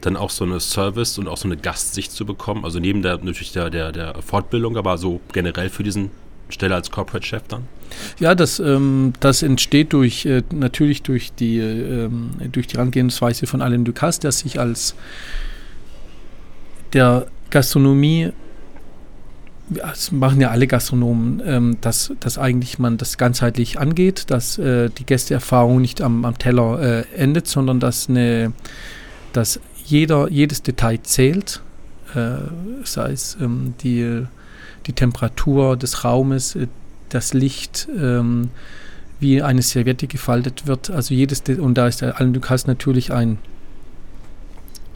S2: dann auch so eine Service und auch so eine Gastsicht zu bekommen. Also neben der natürlich der, der, der Fortbildung, aber so generell für diesen Stelle als Corporate Chef dann?
S1: Ja, das, ähm, das entsteht durch äh, natürlich durch die ähm, durch die Herangehensweise von Alain Ducasse, der sich als der Gastronomie das machen ja alle Gastronomen, ähm, dass, dass eigentlich man das ganzheitlich angeht, dass äh, die Gästeerfahrung nicht am, am Teller äh, endet, sondern dass, eine, dass jeder, jedes Detail zählt, äh, sei es ähm, die, die Temperatur des Raumes, äh, das Licht, ähm, wie eine Serviette gefaltet wird. Also jedes, De und da ist der Alain Ducasse natürlich ein,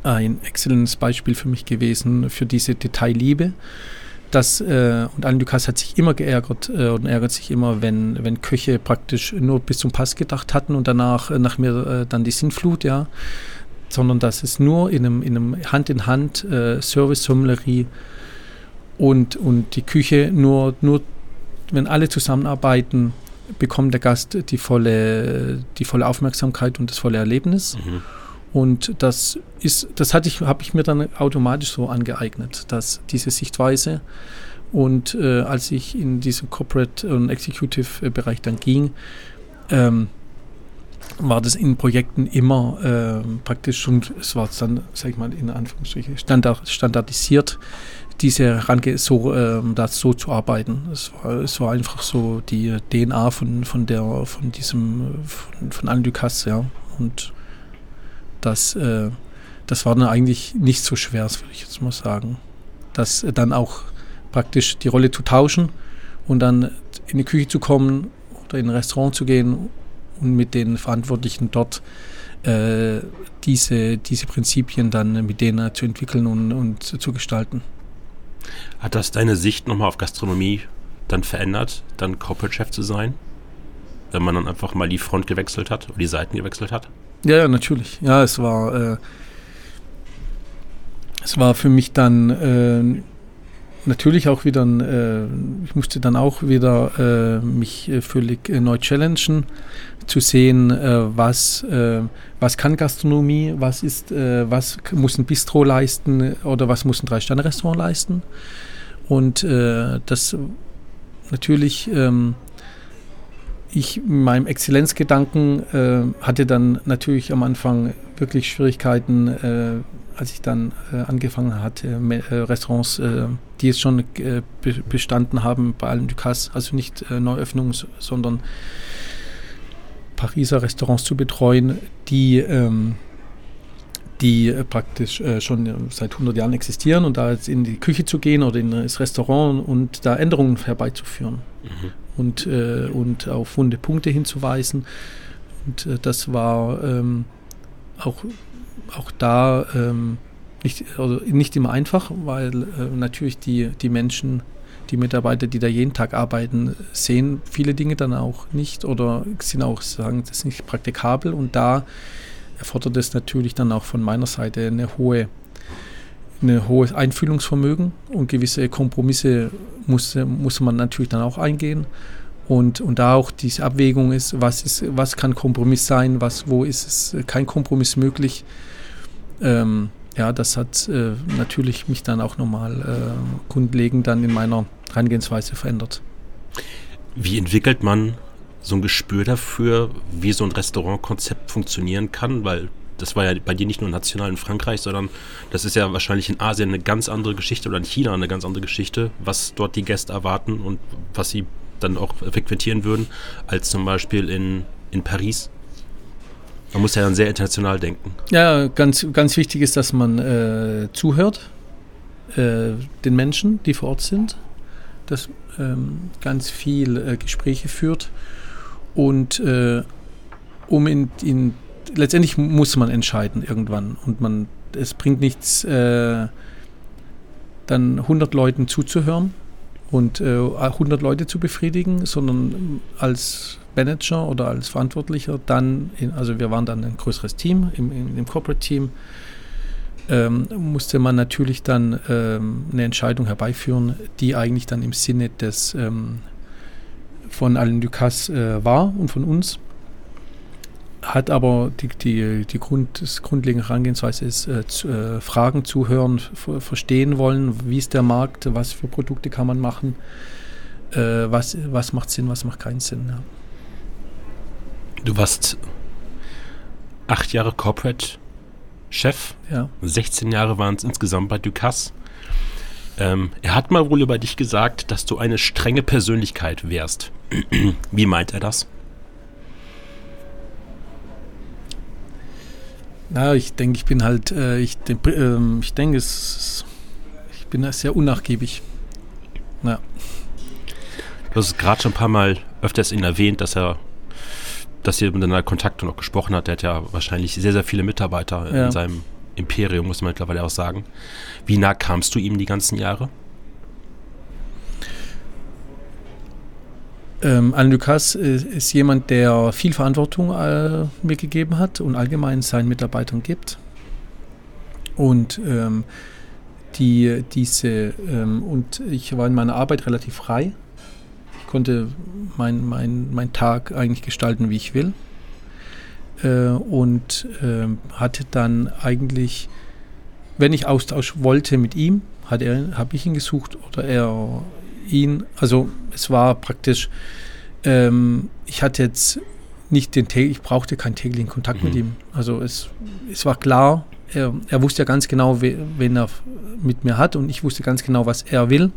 S1: ein exzellentes Beispiel für mich gewesen, für diese Detailliebe. Das, äh, und Alain Ducasse hat sich immer geärgert äh, und ärgert sich immer, wenn, wenn Köche praktisch nur bis zum Pass gedacht hatten und danach äh, nach mir äh, dann die Sinnflut, ja sondern dass es nur in einem, in einem Hand und, und die Küche nur, nur, wenn alle zusammenarbeiten, bekommt der Gast die volle, die volle Aufmerksamkeit und das volle Erlebnis. Mhm. Und das ist, das hatte ich, habe ich mir dann automatisch so angeeignet, dass diese Sichtweise. Und äh, als ich in diesen Corporate und Executive äh, Bereich dann ging, ähm, war das in Projekten immer äh, praktisch schon, es war dann, sag ich mal, in Anführungsstrichen standard, standardisiert, diese Herange so, äh, das so zu arbeiten. Es war, es war einfach so die DNA von, von der, von diesem, von, von Alain Ducasse, ja. Und das, äh, das war dann eigentlich nicht so schwer, würde ich jetzt mal sagen. Das dann auch praktisch die Rolle zu tauschen und dann in die Küche zu kommen oder in ein Restaurant zu gehen und mit den Verantwortlichen dort äh, diese, diese Prinzipien dann mit denen zu entwickeln und, und zu gestalten.
S2: Hat das deine Sicht nochmal auf Gastronomie dann verändert, dann Corporate Chef zu sein? Wenn man dann einfach mal die Front gewechselt hat oder die Seiten gewechselt hat?
S1: Ja, ja natürlich. Ja, es war, äh, es war für mich dann äh, natürlich auch wieder, äh, ich musste dann auch wieder äh, mich äh, völlig äh, neu challengen, zu sehen, äh, was, äh, was kann Gastronomie, was ist, was muss ein Bistro leisten oder was muss ein Drei-Sterne-Restaurant leisten. Und das natürlich, ähm, ich in meinem Exzellenzgedanken hatte dann natürlich am Anfang wirklich Schwierigkeiten, als ich dann angefangen hatte, Restaurants die jetzt schon äh, bestanden haben bei allen Ducasse, also nicht äh, Neuöffnungen, sondern Pariser Restaurants zu betreuen, die, ähm, die äh, praktisch äh, schon seit 100 Jahren existieren und da jetzt in die Küche zu gehen oder in das Restaurant und da Änderungen herbeizuführen mhm. und, äh, und auf wunde Punkte hinzuweisen. Und äh, das war ähm, auch, auch da ähm, nicht, also nicht immer einfach, weil äh, natürlich die, die Menschen, die Mitarbeiter, die da jeden Tag arbeiten, sehen viele Dinge dann auch nicht oder sind auch sagen, das ist nicht praktikabel und da erfordert es natürlich dann auch von meiner Seite eine hohe eine hohes Einfühlungsvermögen und gewisse Kompromisse muss, muss man natürlich dann auch eingehen. Und, und da auch diese Abwägung ist, was, ist, was kann Kompromiss sein, was, wo ist es kein Kompromiss möglich. Ähm, ja, das hat äh, natürlich mich dann auch nochmal äh, grundlegend dann in meiner Herangehensweise verändert.
S2: Wie entwickelt man so ein Gespür dafür, wie so ein Restaurantkonzept funktionieren kann? Weil das war ja bei dir nicht nur national in Frankreich, sondern das ist ja wahrscheinlich in Asien eine ganz andere Geschichte oder in China eine ganz andere Geschichte, was dort die Gäste erwarten und was sie dann auch frequentieren würden, als zum Beispiel in in Paris? Man muss ja dann sehr international denken.
S1: Ja, ganz, ganz wichtig ist, dass man äh, zuhört, äh, den Menschen, die vor Ort sind, dass ähm, ganz viel äh, Gespräche führt und äh, um in, in, letztendlich muss man entscheiden irgendwann und man es bringt nichts äh, dann 100 Leuten zuzuhören und äh, 100 Leute zu befriedigen, sondern als Manager oder als Verantwortlicher dann, in, also wir waren dann ein größeres Team im, im, im Corporate-Team, ähm, musste man natürlich dann ähm, eine Entscheidung herbeiführen, die eigentlich dann im Sinne des ähm, von Alain Ducasse äh, war und von uns. Hat aber die, die, die Grund, das grundlegende Herangehensweise ist, äh, zu, äh, Fragen zuhören, verstehen wollen, wie ist der Markt, was für Produkte kann man machen, äh, was, was macht Sinn, was macht keinen Sinn. Ja.
S2: Du warst acht Jahre Corporate Chef.
S1: Ja.
S2: 16 Jahre waren es insgesamt bei Ducasse. Ähm, er hat mal wohl über dich gesagt, dass du eine strenge Persönlichkeit wärst. Wie meint er das?
S1: Na, ich denke, ich bin halt, äh, ich, äh, ich denke, es, ich bin sehr unnachgiebig. Ja.
S2: Du hast gerade schon ein paar Mal öfters ihn erwähnt, dass er dass ihr miteinander Kontakte noch gesprochen hat. Der hat ja wahrscheinlich sehr, sehr viele Mitarbeiter ja. in seinem Imperium, muss man mittlerweile auch sagen. Wie nah kamst du ihm die ganzen Jahre?
S1: Ähm, Alain Ducasse ist, ist, jemand, der viel Verantwortung äh, mir gegeben hat und allgemein seinen Mitarbeitern gibt. Und ähm, die, diese, ähm, und ich war in meiner Arbeit relativ frei konnte meinen mein, mein Tag eigentlich gestalten, wie ich will. Äh, und äh, hatte dann eigentlich, wenn ich Austausch wollte mit ihm, hat er, habe ich ihn gesucht oder er ihn. Also es war praktisch, ähm, ich hatte jetzt nicht den ich brauchte keinen täglichen Kontakt mhm. mit ihm. Also es, es war klar, er, er wusste ja ganz genau, wen er mit mir hat und ich wusste ganz genau, was er will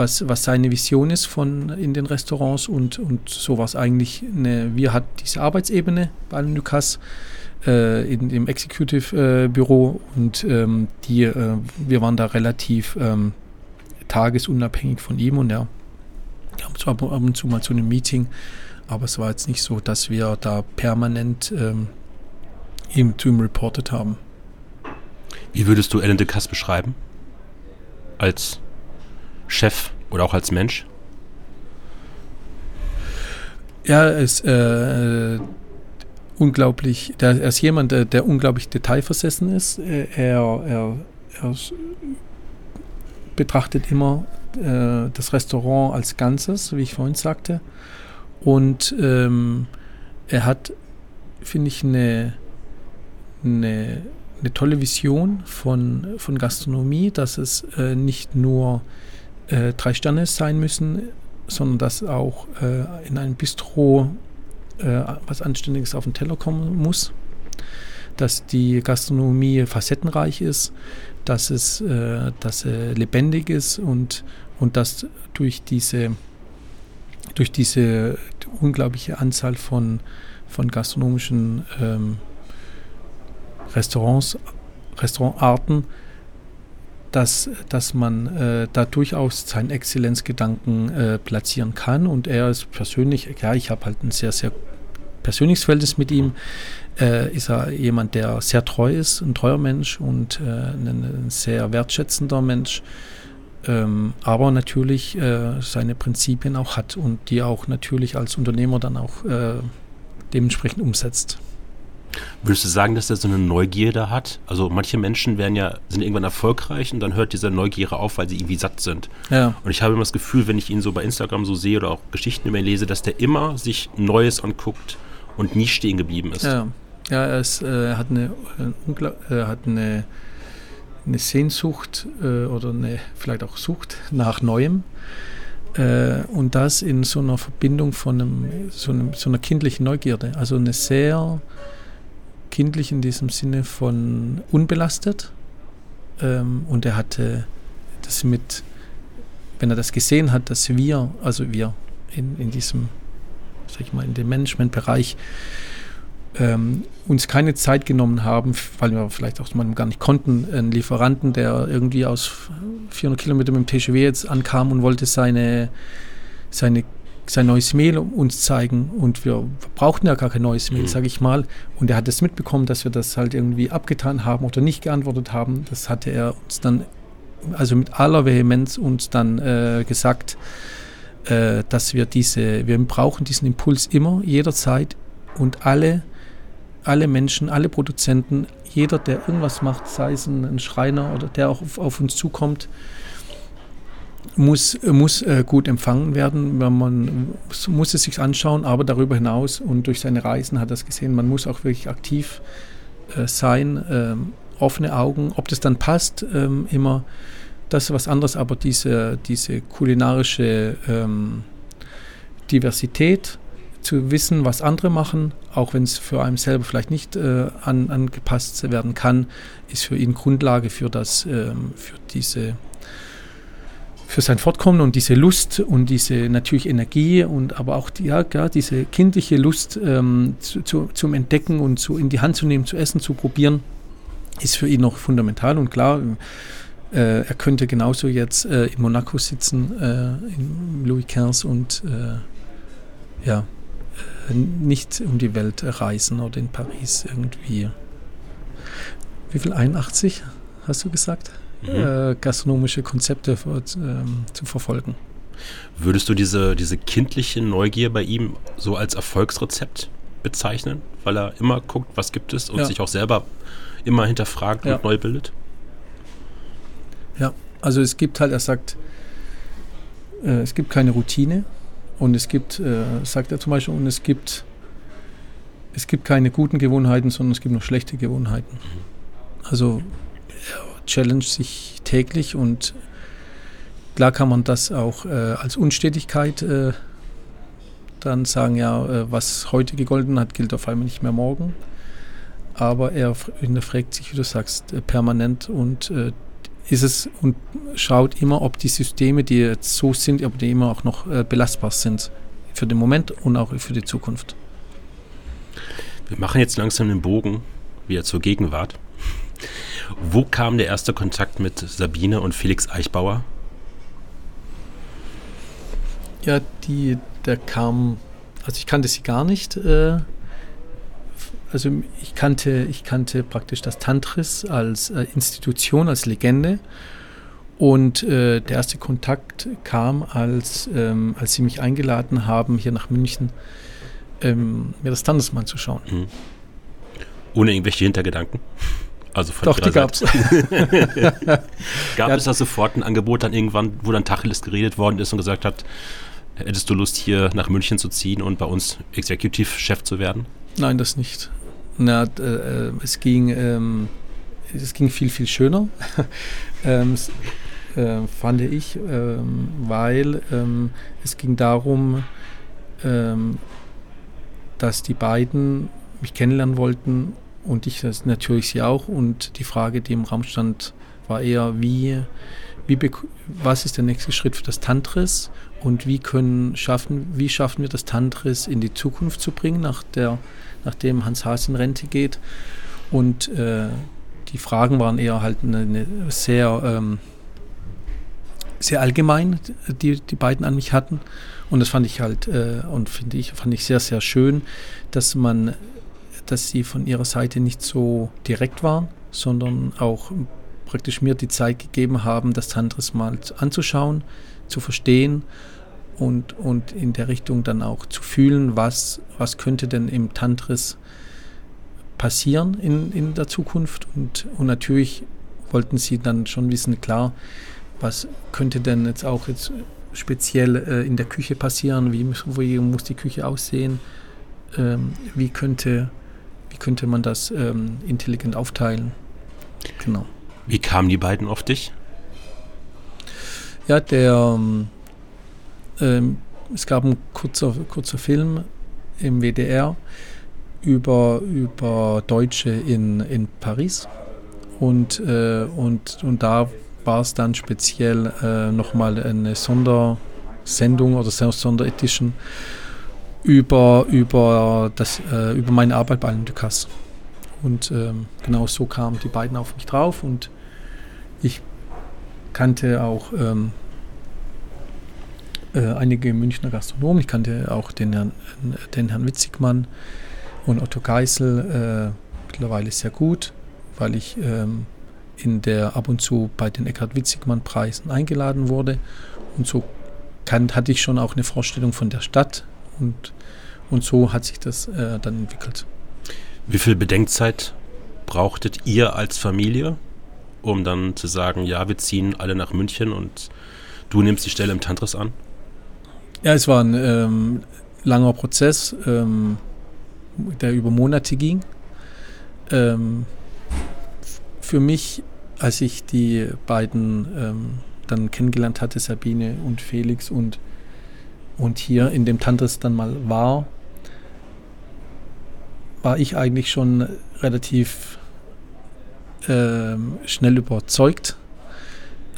S1: was, was seine Vision ist von in den Restaurants und, und so war es eigentlich eine, wir hatten diese Arbeitsebene bei Alain Ducasse äh, in, im Executive äh, Büro und ähm, die, äh, wir waren da relativ ähm, tagesunabhängig von ihm und ja, wir haben zwar ab und zu mal zu einem Meeting, aber es war jetzt nicht so, dass wir da permanent ähm, ihm zu ihm reportet haben.
S2: Wie würdest du Alain Ducasse beschreiben? Als Chef oder auch als Mensch?
S1: Ja, er ist äh, unglaublich, der, er ist jemand, der, der unglaublich detailversessen ist. Er, er, er betrachtet immer äh, das Restaurant als Ganzes, wie ich vorhin sagte. Und ähm, er hat, finde ich, eine, eine, eine tolle Vision von, von Gastronomie, dass es äh, nicht nur äh, drei Sterne sein müssen, sondern dass auch äh, in einem Bistro äh, was Anständiges auf den Teller kommen muss, dass die Gastronomie facettenreich ist, dass es äh, dass, lebendig ist und, und dass durch diese, durch diese unglaubliche Anzahl von, von gastronomischen ähm, Restaurants, Restaurantarten dass, dass man äh, da durchaus seinen Exzellenzgedanken äh, platzieren kann. Und er ist persönlich, ja, ich habe halt ein sehr, sehr persönliches Verhältnis mit ihm, äh, ist er jemand, der sehr treu ist, ein treuer Mensch und äh, ein, ein, sehr wertschätzender Mensch. Ähm, aber natürlich äh, seine Prinzipien auch hat und die auch natürlich als Unternehmer dann auch äh, dementsprechend umsetzt.
S2: Würdest du sagen, dass er so eine Neugierde hat? Also manche Menschen werden ja, sind irgendwann erfolgreich und dann hört diese Neugierde auf, weil sie irgendwie satt sind.
S1: Ja.
S2: Und ich habe immer das Gefühl, wenn ich ihn so bei Instagram so sehe oder auch Geschichten über ihn lese, dass der immer sich Neues anguckt und nie stehen geblieben ist.
S1: Ja, ja er, ist, äh, hat eine, äh, hat eine, eine Sehnsucht äh, oder eine, vielleicht auch Sucht nach Neuem. Äh, und das in so einer Verbindung von einem, so, einem, so einer kindlichen Neugierde. Also eine sehr kindlich in diesem Sinne von unbelastet. Ähm, und er hatte das mit, wenn er das gesehen hat, dass wir, also wir in, in diesem sag ich mal, in dem Managementbereich ähm, uns keine Zeit genommen haben, weil wir vielleicht auch mal gar nicht konnten, einen Lieferanten, der irgendwie aus 400 Kilometern mit dem TGW jetzt ankam und wollte seine, seine sein neues Mail uns zeigen und wir brauchten ja gar kein neues Mail, mhm. sage ich mal. Und er hat es mitbekommen, dass wir das halt irgendwie abgetan haben oder nicht geantwortet haben. Das hatte er uns dann, also mit aller Vehemenz uns dann äh, gesagt, äh, dass wir diese, wir brauchen diesen Impuls immer, jederzeit und alle alle Menschen, alle Produzenten, jeder, der irgendwas macht, sei es ein, Schreiner oder der auch auf, auf uns zukommt, muss, muss äh, gut empfangen werden. Wenn man muss es sich anschauen, aber darüber hinaus und durch seine Reisen hat er es gesehen, man muss auch wirklich aktiv äh, sein, ähm, offene Augen. Ob das dann passt, ähm, immer, das ist was anderes, aber diese, diese kulinarische ähm, Diversität, zu wissen, was andere machen, auch wenn es für einen selber vielleicht nicht äh, an, angepasst werden kann, ist für ihn Grundlage für das, ähm, für diese, für sein Fortkommen und diese Lust und diese natürlich Energie und aber auch die, ja, ja, diese kindliche Lust ähm, zu, zu, zum Entdecken und zu, in die Hand zu nehmen, zu essen, zu probieren, ist für ihn noch fundamental und klar. Äh, er könnte genauso jetzt äh, in Monaco sitzen, äh, in Louis XV und äh, ja, nicht um die Welt reisen oder in Paris irgendwie. Wie viel? 81 hast du gesagt? Mhm. Äh, gastronomische Konzepte ähm, zu verfolgen.
S2: Würdest du diese, diese kindliche Neugier bei ihm so als Erfolgsrezept bezeichnen, weil er immer guckt, was gibt es und ja. sich auch selber immer hinterfragt ja. und neu bildet?
S1: Ja, also es gibt halt, er sagt, äh, es gibt keine Routine, und es gibt, äh, sagt er zum Beispiel, und es gibt, es gibt keine guten Gewohnheiten, sondern es gibt nur schlechte Gewohnheiten. Also er challenge sich täglich und klar kann man das auch äh, als Unstetigkeit äh, dann sagen, ja, äh, was heute gegolten hat, gilt auf einmal nicht mehr morgen. Aber er hinterfragt sich, wie du sagst, äh, permanent und äh, ist es und schaut immer, ob die Systeme, die jetzt so sind, ob die immer auch noch belastbar sind für den Moment und auch für die Zukunft.
S2: Wir machen jetzt langsam den Bogen wieder zur Gegenwart. Wo kam der erste Kontakt mit Sabine und Felix Eichbauer?
S1: Ja, die, der kam, also ich kannte sie gar nicht. Äh, also ich kannte, ich kannte praktisch das Tantris als äh, Institution, als Legende. Und äh, der erste Kontakt kam, als, ähm, als sie mich eingeladen haben, hier nach München ähm, mir das Tantris mal zu schauen. Mhm.
S2: Ohne irgendwelche Hintergedanken?
S1: Also von Doch, die gab es.
S2: Gab ja. es da sofort ein Angebot dann irgendwann, wo dann Tacheles geredet worden ist und gesagt hat, hättest du Lust hier nach München zu ziehen und bei uns Executive-Chef zu werden?
S1: Nein, das nicht. Na, äh, es ging, ähm, es ging viel, viel schöner, ähm, äh, fand ich, ähm, weil ähm, es ging darum, ähm, dass die beiden mich kennenlernen wollten und ich das natürlich sie auch. Und die Frage, die im Raum stand, war eher, wie, wie was ist der nächste Schritt für das Tantris und wie können schaffen, wie schaffen wir das Tantris in die Zukunft zu bringen nach der nachdem Hans Haas in Rente geht. Und äh, die Fragen waren eher halt eine, eine sehr, ähm, sehr allgemein, die die beiden an mich hatten. Und das fand ich halt äh, und finde ich fand ich sehr sehr schön, dass man, dass sie von ihrer Seite nicht so direkt waren, sondern auch praktisch mir die Zeit gegeben haben, das Tantris mal anzuschauen, zu verstehen und, und in der Richtung dann auch zu fühlen, was, was könnte denn im Tantris passieren in, in der Zukunft. Und, und natürlich wollten sie dann schon wissen, klar, was könnte denn jetzt auch jetzt speziell äh, in der Küche passieren, wie, wie muss die Küche aussehen, ähm, wie, könnte, könnte man das ähm, intelligent aufteilen.
S2: Genau. Wie kamen die beiden auf dich?
S1: Ja, der ähm, ähm, es gab einen kurzer, kurzer Film im WDR über, über Deutsche in, in Paris. Und, äh, und, und da war es dann speziell äh, nochmal eine Sondersendung oder Sonderedition. Über, über, das, äh, über meine Arbeit bei Alain Ducasse. Und ähm, genau so kamen die beiden auf mich drauf und ich kannte auch ähm, äh, einige Münchner Gastronomen. Ich kannte auch den Herrn, den Herrn Witzigmann und Otto Geisel äh, mittlerweile sehr gut, weil ich ähm, in der ab und zu bei den Eckhard Witzigmann Preisen eingeladen wurde. Und so kann, hatte ich schon auch eine Vorstellung von der Stadt und, und so hat sich das äh, dann entwickelt.
S2: Wie viel Bedenkzeit brauchtet ihr als Familie, um dann zu sagen, ja, wir ziehen alle nach München und du nimmst die Stelle im Tantris an?
S1: Ja, es war ein ähm, langer Prozess, ähm, der über Monate ging. Ähm, für mich, als ich die beiden ähm, dann kennengelernt hatte, Sabine und Felix und, und hier in dem Tantris dann mal war, war ich eigentlich schon relativ ähm, schnell überzeugt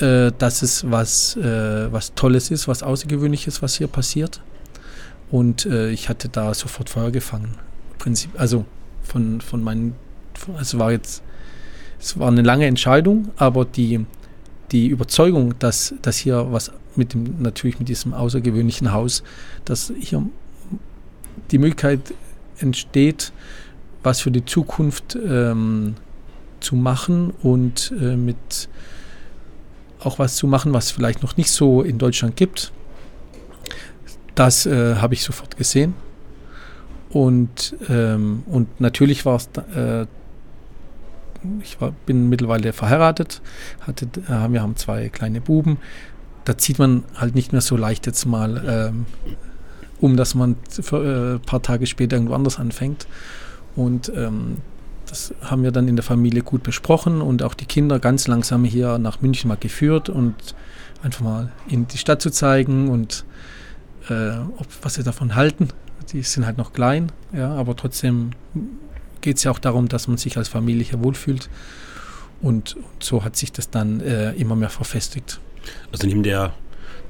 S1: äh, dass es was, äh, was Tolles ist, was Außergewöhnliches, was hier passiert. Und äh, ich hatte da sofort Feuer gefangen. Prinzip, also von, von meinen, es war jetzt, es war eine lange Entscheidung, aber die, die Überzeugung, dass, dass hier was mit dem, natürlich mit diesem außergewöhnlichen Haus, dass hier die Möglichkeit entsteht, was für die Zukunft ähm, zu machen und äh, mit auch was zu machen, was vielleicht noch nicht so in Deutschland gibt. Das äh, habe ich sofort gesehen. Und, ähm, und natürlich war es, äh, ich war, bin mittlerweile verheiratet, hatte, äh, wir haben zwei kleine Buben. Da zieht man halt nicht mehr so leicht jetzt mal ähm, um, dass man ein äh, paar Tage später irgendwo anders anfängt. Und ähm, das haben wir dann in der Familie gut besprochen und auch die Kinder ganz langsam hier nach München mal geführt und einfach mal in die Stadt zu zeigen und äh, ob, was sie davon halten. Die sind halt noch klein, ja, aber trotzdem geht es ja auch darum, dass man sich als Familie hier wohlfühlt. Und, und so hat sich das dann äh, immer mehr verfestigt.
S2: Also neben der,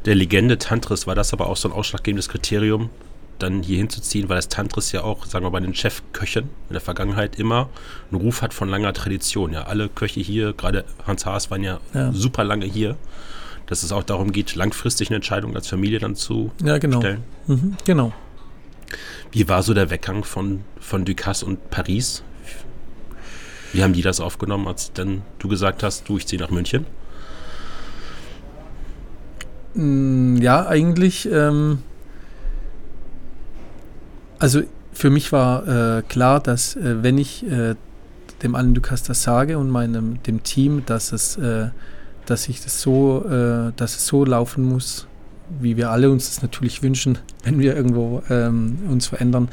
S2: der Legende Tantris war das aber auch so ein ausschlaggebendes Kriterium, dann hier hinzuziehen, weil das Tantris ja auch, sagen wir mal, bei den Chefköchen in der Vergangenheit immer einen Ruf hat von langer Tradition. Ja, alle Köche hier, gerade Hans Haas, waren ja, ja. super lange hier. Dass es auch darum geht, langfristig eine Entscheidung als Familie dann zu
S1: ja, genau.
S2: stellen.
S1: Mhm, genau.
S2: Wie war so der Weggang von, von Ducasse und Paris? Wie haben die das aufgenommen, als dann du gesagt hast, du, ich ziehe nach München?
S1: Mm, ja, eigentlich ähm, also für mich war äh, klar, dass äh, wenn ich äh, dem Alain Ducasse das sage und meinem dem Team, dass es, äh, dass ich das so, äh, dass es so laufen muss, wie wir alle uns das natürlich wünschen, wenn wir irgendwo ähm, uns verändern,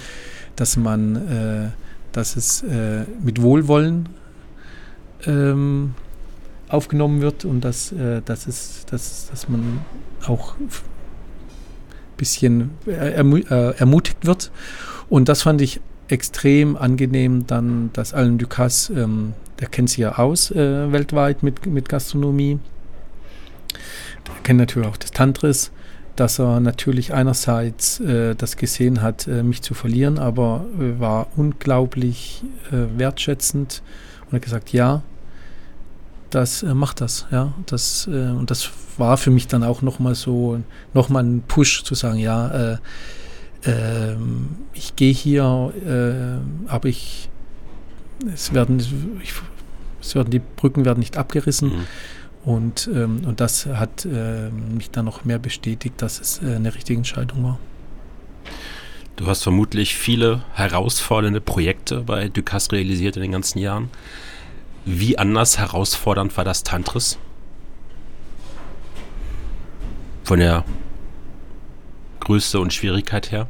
S1: dass man, äh, dass es mit Wohlwollen ähm, aufgenommen wird und dass, dass, es, dass, dass man auch bisschen ermu äh, ermutigt wird. Und das fand ich extrem angenehm, dann, dass Alain Ducasse, ähm, der kennt sich ja aus äh, weltweit mit, mit Gastronomie, der kennt natürlich auch das Tantris, dass er natürlich einerseits äh, das gesehen hat, äh, mich zu verlieren, aber äh, war unglaublich äh, wertschätzend und hat gesagt, ja, das äh, macht das, ja. Das, äh, und das war für mich dann auch nochmal so, nochmal ein Push zu sagen, ja, äh, ähm, ich gehe hier, äh, aber ich, es werden, ich, es werden, die Brücken werden nicht abgerissen. Mhm. Und, ähm, und das hat äh, mich dann noch mehr bestätigt, dass es äh, eine richtige Entscheidung war.
S2: Du hast vermutlich viele herausfordernde Projekte bei Ducasse realisiert in den ganzen Jahren. Wie anders herausfordernd war das Tantris? Von der Größe und Schwierigkeit her?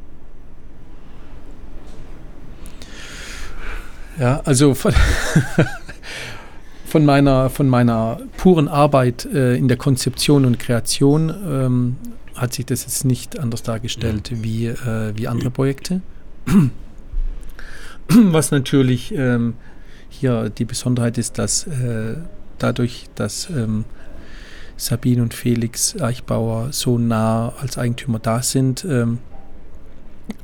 S1: Ja, also von, von, meiner, von meiner puren Arbeit äh, in der Konzeption und Kreation ähm, hat sich das jetzt nicht anders dargestellt ja. wie, äh, wie andere Projekte. Was natürlich ähm, hier die Besonderheit ist, dass äh, dadurch, dass ähm, Sabine und Felix Eichbauer so nah als Eigentümer da sind, ähm,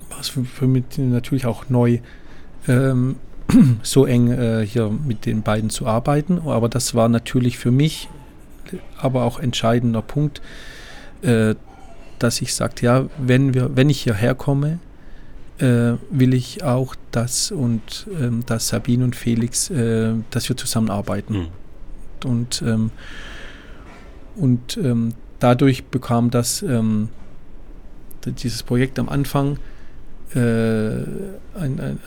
S1: war es für, für mich natürlich auch neu, ähm, so eng äh, hier mit den beiden zu arbeiten. Aber das war natürlich für mich aber auch entscheidender Punkt, äh, dass ich sagte, ja, wenn wir, wenn ich hierher komme, äh, will ich auch, dass und ähm, dass Sabine und Felix, äh, dass wir zusammenarbeiten. Mhm. Und, ähm, und ähm, dadurch bekam das ähm, dieses Projekt am Anfang äh, ein, ein,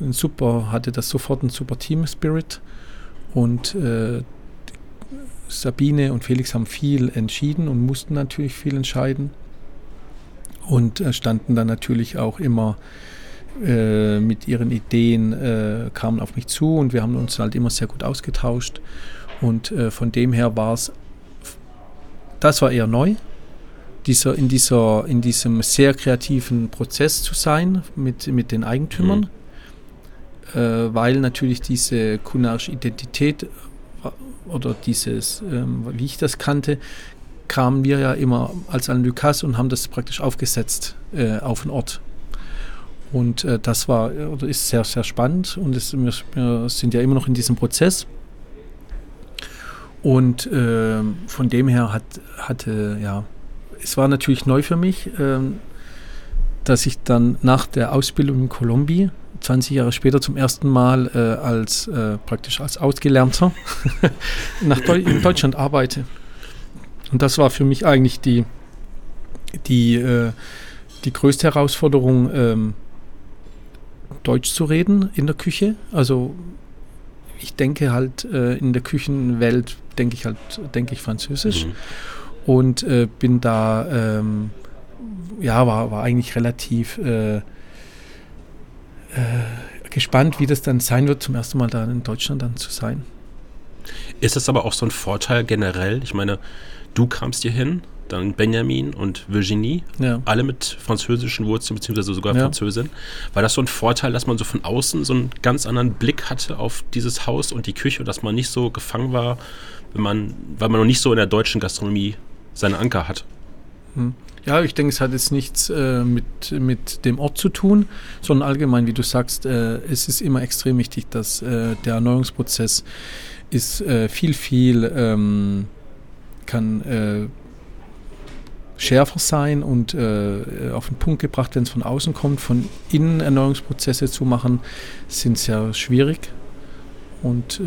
S1: ein, super, hatte das sofort ein super Team Spirit und äh, Sabine und Felix haben viel entschieden und mussten natürlich viel entscheiden und äh, standen dann natürlich auch immer äh, mit ihren Ideen, äh, kamen auf mich zu und wir haben uns halt immer sehr gut ausgetauscht und äh, von dem her war es, das war eher neu, dieser, in, dieser, in diesem sehr kreativen Prozess zu sein mit, mit den Eigentümern, mhm. äh, weil natürlich diese kulinarische Identität äh, oder dieses, ähm, wie ich das kannte, kamen wir ja immer als Alain Lucas und haben das praktisch aufgesetzt äh, auf den Ort. Und äh, das war oder ist sehr, sehr spannend und es, wir, wir, sind ja immer noch in diesem Prozess. Und äh, von dem her hat, hatte, ja, es war natürlich neu für mich, ähm, dass ich dann nach der Ausbildung in Kolumbien 20 Jahre später zum ersten Mal äh, als äh, praktisch als Ausgelernter nach Deu in Deutschland arbeite. Und das war für mich eigentlich die, die, äh, die größte Herausforderung, ähm, Deutsch zu reden in der Küche. Also ich denke halt äh, in der Küchenwelt denke ich halt denke ich Französisch. Mhm und äh, bin da, ähm, ja, war, war eigentlich relativ äh, äh, gespannt, wie das dann sein wird, zum ersten Mal da in Deutschland dann zu sein.
S2: Ist das aber auch so ein Vorteil generell? Ich meine, du kamst hier hin, dann Benjamin und Virginie, ja. alle mit französischen Wurzeln, beziehungsweise sogar ja. Französin. War das so ein Vorteil, dass man so von außen so einen ganz anderen Blick hatte auf dieses Haus und die Küche, dass man nicht so gefangen war, wenn man, weil man noch nicht so in der deutschen Gastronomie seinen Anker hat.
S1: Hm. Ja, ich denke, es hat jetzt nichts äh, mit, mit dem Ort zu tun, sondern allgemein, wie du sagst, äh, es ist immer extrem wichtig, dass äh, der Erneuerungsprozess ist äh, viel, viel, ähm, kann äh, schärfer sein und äh, auf den Punkt gebracht, wenn es von außen kommt. Von innen Erneuerungsprozesse zu machen, sind sehr schwierig und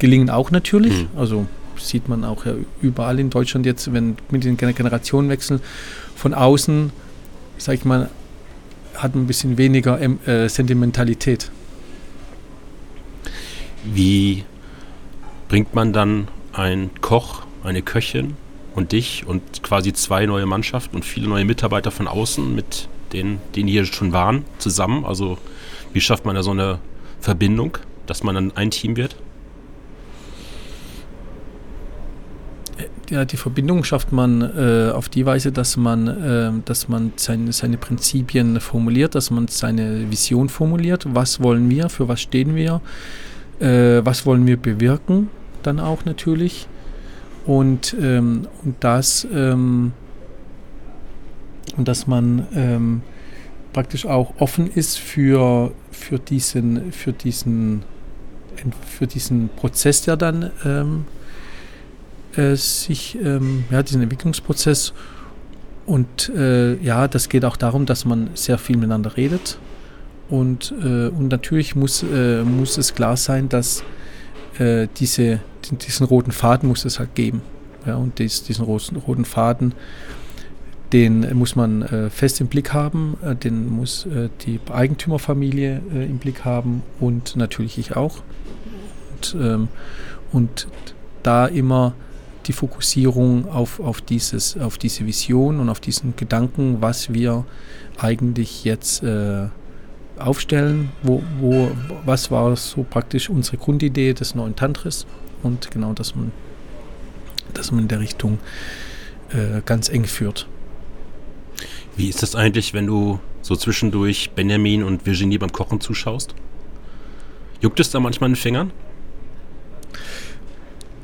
S1: gelingen auch natürlich. Mhm. Also sieht man auch ja überall in Deutschland jetzt, wenn mit den Generationenwechsel von außen, sag ich mal, hat ein bisschen weniger ähm, äh, Sentimentalität.
S2: Wie bringt man dann einen Koch, eine Köchin und dich und quasi zwei neue Mannschaften und viele neue Mitarbeiter von außen mit denen, die hier schon waren, zusammen? Also wie schafft man da so eine Verbindung, dass man dann ein Team wird?
S1: ja, die Verbindung schafft man äh, auf die Weise, dass man, äh, dass man seine, seine Prinzipien formuliert, dass man seine Vision formuliert. Was wollen wir, für was stehen wir, äh, was wollen wir bewirken, dann auch natürlich. Und, ähm, und das, ähm, dass man ähm, praktisch auch offen ist für, für, diesen, für, diesen, für diesen Prozess, der dann ähm, äh, sich, ähm, ja, diesen Entwicklungsprozess. Und äh, ja, das geht auch darum, dass man sehr viel miteinander redet. Und, äh, und natürlich muss, äh, muss es klar sein, dass äh, diese, diesen roten Faden muss es halt geben. Ja, und dies, diesen roten Faden, den muss man äh, fest im Blick haben, äh, den muss äh, die Eigentümerfamilie äh, im Blick haben und natürlich ich auch. Und, ähm, und da immer die Fokussierung auf, auf, dieses, auf diese Vision und auf diesen Gedanken, was wir eigentlich jetzt äh, aufstellen, wo, wo, was war so praktisch unsere Grundidee des neuen Tantris und genau, dass man, dass man in der Richtung äh, ganz eng führt.
S2: Wie ist das eigentlich, wenn du so zwischendurch Benjamin und Virginie beim Kochen zuschaust? Juckt es da manchmal in den Fingern?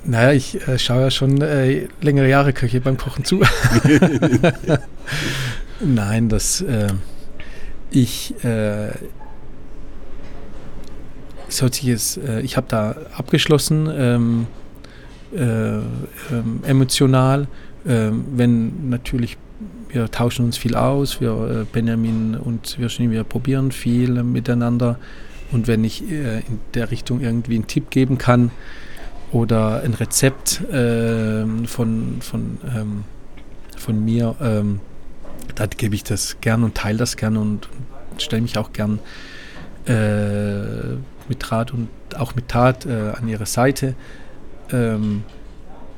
S1: Naja, ich äh, schaue ja schon äh, längere Jahre Köche beim Kochen zu. Nein, das äh, ich äh, solches, äh, ich habe da abgeschlossen ähm, äh, ähm, emotional, ähm, wenn natürlich wir tauschen uns viel aus, wir äh, Benjamin und Virginie, wir probieren viel miteinander. Und wenn ich äh, in der Richtung irgendwie einen Tipp geben kann oder ein Rezept ähm, von, von, ähm, von mir, dann gebe ich das gern und teile das gern und, und stelle mich auch gern äh, mit Rat und auch mit Tat äh, an ihre Seite. Ähm,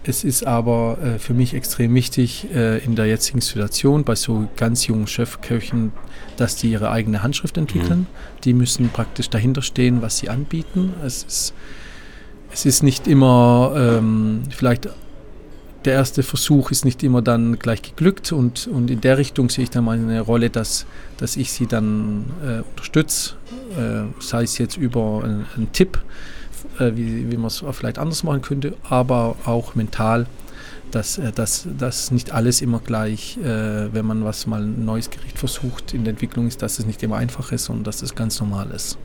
S1: es ist aber äh, für mich extrem wichtig äh, in der jetzigen Situation bei so ganz jungen Chefköchen, dass die ihre eigene Handschrift entwickeln. Mhm. Die müssen praktisch dahinter stehen, was sie anbieten. Es ist, es ist nicht immer ähm, vielleicht der erste Versuch ist nicht immer dann gleich geglückt und, und in der Richtung sehe ich dann meine Rolle, dass, dass ich sie dann äh, unterstütze, äh, sei es jetzt über einen, einen Tipp, äh, wie, wie man es vielleicht anders machen könnte, aber auch mental, dass, äh, dass, dass nicht alles immer gleich, äh, wenn man was mal ein neues Gericht versucht in der Entwicklung ist, dass es nicht immer einfach ist und dass es ganz normal ist.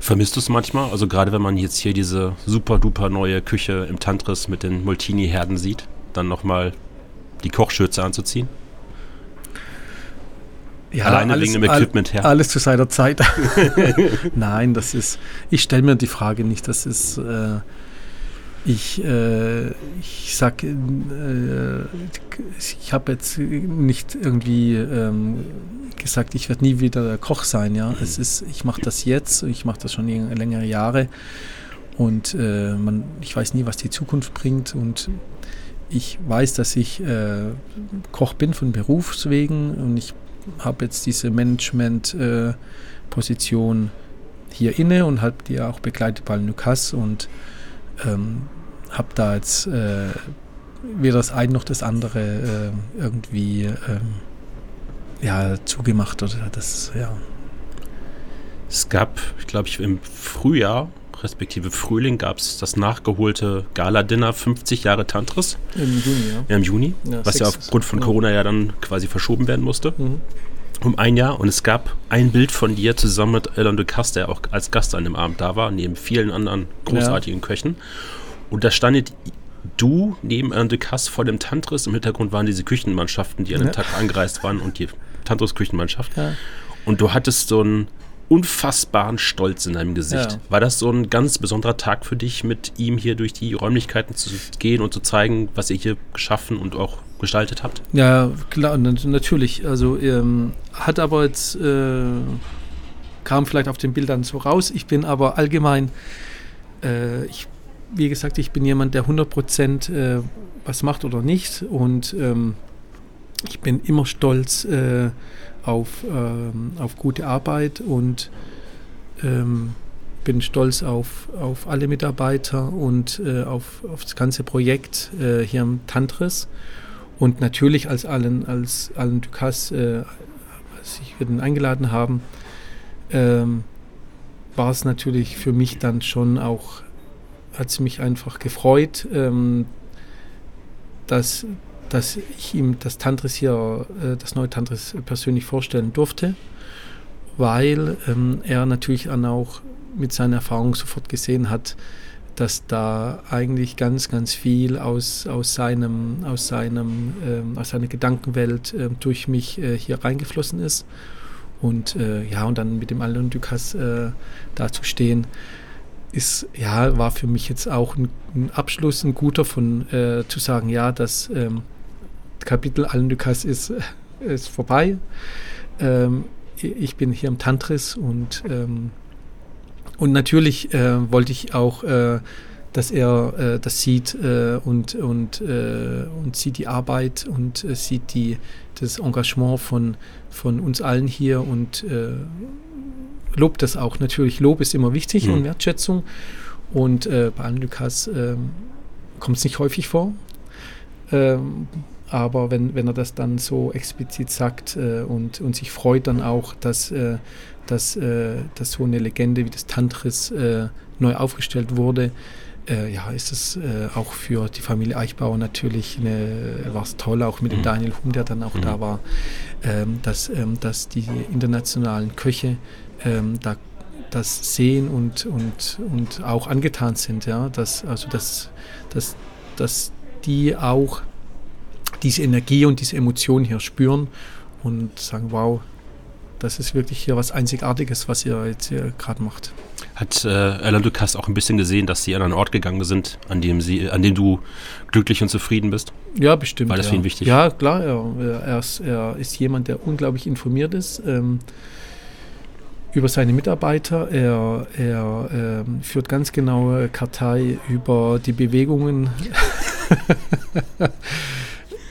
S2: Vermisst du es manchmal? Also gerade wenn man jetzt hier diese super duper neue Küche im Tantris mit den Multini-Herden sieht? Dann nochmal die Kochschürze anzuziehen?
S1: Ja, Alleine alles, wegen dem Equipment her. Alles zu seiner Zeit. Nein, das ist, ich stelle mir die Frage nicht, das ist, äh, ich, äh, ich sag, äh, ich habe jetzt nicht irgendwie ähm, gesagt, ich werde nie wieder Koch sein, ja. Mhm. Es ist, ich mache das jetzt, ich mache das schon längere Jahre und äh, man, ich weiß nie, was die Zukunft bringt und ich weiß, dass ich äh, Koch bin von Berufswegen und ich habe jetzt diese Management-Position äh, hier inne und habe die auch begleitet bei Lukas und ähm, habe da jetzt äh, weder das eine noch das andere äh, irgendwie ähm, ja, zugemacht oder das, ja.
S2: Es gab, ich glaube, ich im Frühjahr respektive Frühling gab es das nachgeholte Gala-Dinner 50 Jahre Tantris.
S1: Im Juni, ja. ja
S2: Im Juni, ja, was ja aufgrund von Corona ja dann quasi verschoben werden musste. Mhm. Um ein Jahr. Und es gab ein Bild von dir zusammen mit Alain de Cast, der auch als Gast an dem Abend da war, neben vielen anderen großartigen ja. Köchen. Und da standet du neben Alain de Cast vor dem Tantris. Im Hintergrund waren diese Küchenmannschaften, die an dem Tag angereist waren und die Tantris-Küchenmannschaft. Und du hattest so ein unfassbaren Stolz in deinem Gesicht. Ja. War das so ein ganz besonderer Tag für dich, mit ihm hier durch die Räumlichkeiten zu gehen und zu zeigen, was ihr hier geschaffen und auch gestaltet habt?
S1: Ja, klar, natürlich. Also ähm, hat aber jetzt, äh, kam vielleicht auf den Bildern so raus. Ich bin aber allgemein, äh, ich, wie gesagt, ich bin jemand, der 100 Prozent äh, was macht oder nicht. Und ähm, ich bin immer stolz, äh, auf, ähm, auf gute Arbeit und ähm, bin stolz auf, auf alle Mitarbeiter und äh, auf, auf das ganze Projekt äh, hier im Tantris. Und natürlich als allen, als allen Dukas, äh, als ich den eingeladen haben, ähm, war es natürlich für mich dann schon auch, hat es mich einfach gefreut, ähm, dass, dass ich ihm das Tantris hier, äh, das neue Tantris persönlich vorstellen durfte, weil ähm, er natürlich dann auch mit seiner Erfahrung sofort gesehen hat, dass da eigentlich ganz, ganz viel aus, aus, seinem, aus, seinem, ähm, aus seiner Gedankenwelt äh, durch mich äh, hier reingeflossen ist. Und äh, ja, und dann mit dem Alain Ducasse äh, da zu stehen, ist, ja, war für mich jetzt auch ein, ein Abschluss, ein guter von äh, zu sagen, ja, dass ähm, Kapitel Allendukas ist, ist vorbei. Ähm, ich bin hier im Tantris und, ähm, und natürlich äh, wollte ich auch, äh, dass er äh, das sieht äh, und, und, äh, und sieht die Arbeit und äh, sieht die, das Engagement von, von uns allen hier und lobt das auch. Natürlich, Lob ist immer wichtig mhm. und Wertschätzung. Und bei Allen Lukas ähm, kommt es nicht häufig vor. Ähm, aber wenn, wenn er das dann so explizit sagt äh, und, und sich freut dann auch, dass, äh, dass, äh, dass so eine Legende wie das Tantris äh, neu aufgestellt wurde, äh, ja, ist es äh, auch für die Familie Eichbauer natürlich war es toll, auch mit dem mhm. Daniel Hum, der dann auch mhm. da war, ähm, dass, ähm, dass die internationalen Köche ähm, da das sehen und, und, und auch angetan sind, ja, dass, also dass, dass, dass die auch diese Energie und diese Emotion hier spüren und sagen, wow, das ist wirklich hier was Einzigartiges, was ihr jetzt hier gerade macht.
S2: Hat äh, Alain Ducasse auch ein bisschen gesehen, dass sie an einen Ort gegangen sind, an dem, sie, an dem du glücklich und zufrieden bist?
S1: Ja, bestimmt.
S2: War das
S1: ja.
S2: für ihn wichtig?
S1: Ja, klar. Er, er, ist, er ist jemand, der unglaublich informiert ist. Ähm, über seine Mitarbeiter. Er, er ähm, führt ganz genaue Kartei über die Bewegungen,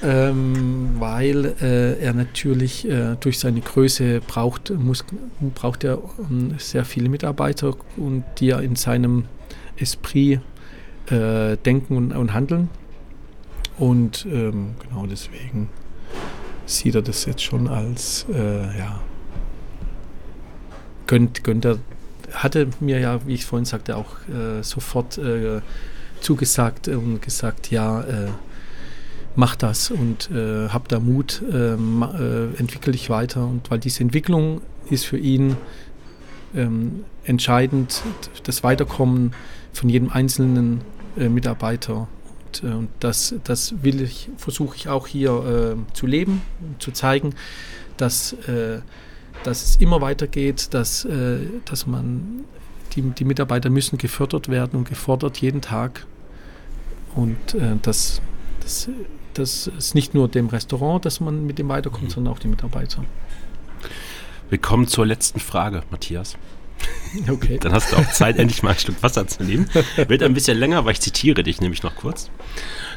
S1: ähm, weil äh, er natürlich äh, durch seine Größe braucht, muss, braucht er ähm, sehr viele Mitarbeiter und die er in seinem Esprit äh, denken und, und, handeln. Und ähm, genau deswegen sieht er das jetzt schon als äh, ja, gönnt, gönnt er, hatte mir ja, wie ich vorhin sagte, auch äh, sofort äh, zugesagt und gesagt, ja, mach das und äh, hab da Mut, äh, äh, entwickel dich weiter. Und weil diese Entwicklung ist für ihn ähm, entscheidend, das Weiterkommen von jedem einzelnen äh, Mitarbeiter. Und, und, das, das will ich, versuche ich auch hier zu leben, zu zeigen, dass dass es immer weitergeht, dass, äh, dass man, die, die Mitarbeiter müssen gefördert werden und gefordert jeden Tag. Und äh, das, das, das ist nicht nur dem Restaurant, dass man mit dem weiterkommt, mhm. sondern auch die Mitarbeiter.
S2: Wir kommen zur letzten Frage, Matthias. Okay. Dann hast du auch Zeit, endlich mal ein Stück Wasser zu nehmen. Wird ein bisschen länger, weil ich zitiere dich nämlich noch kurz.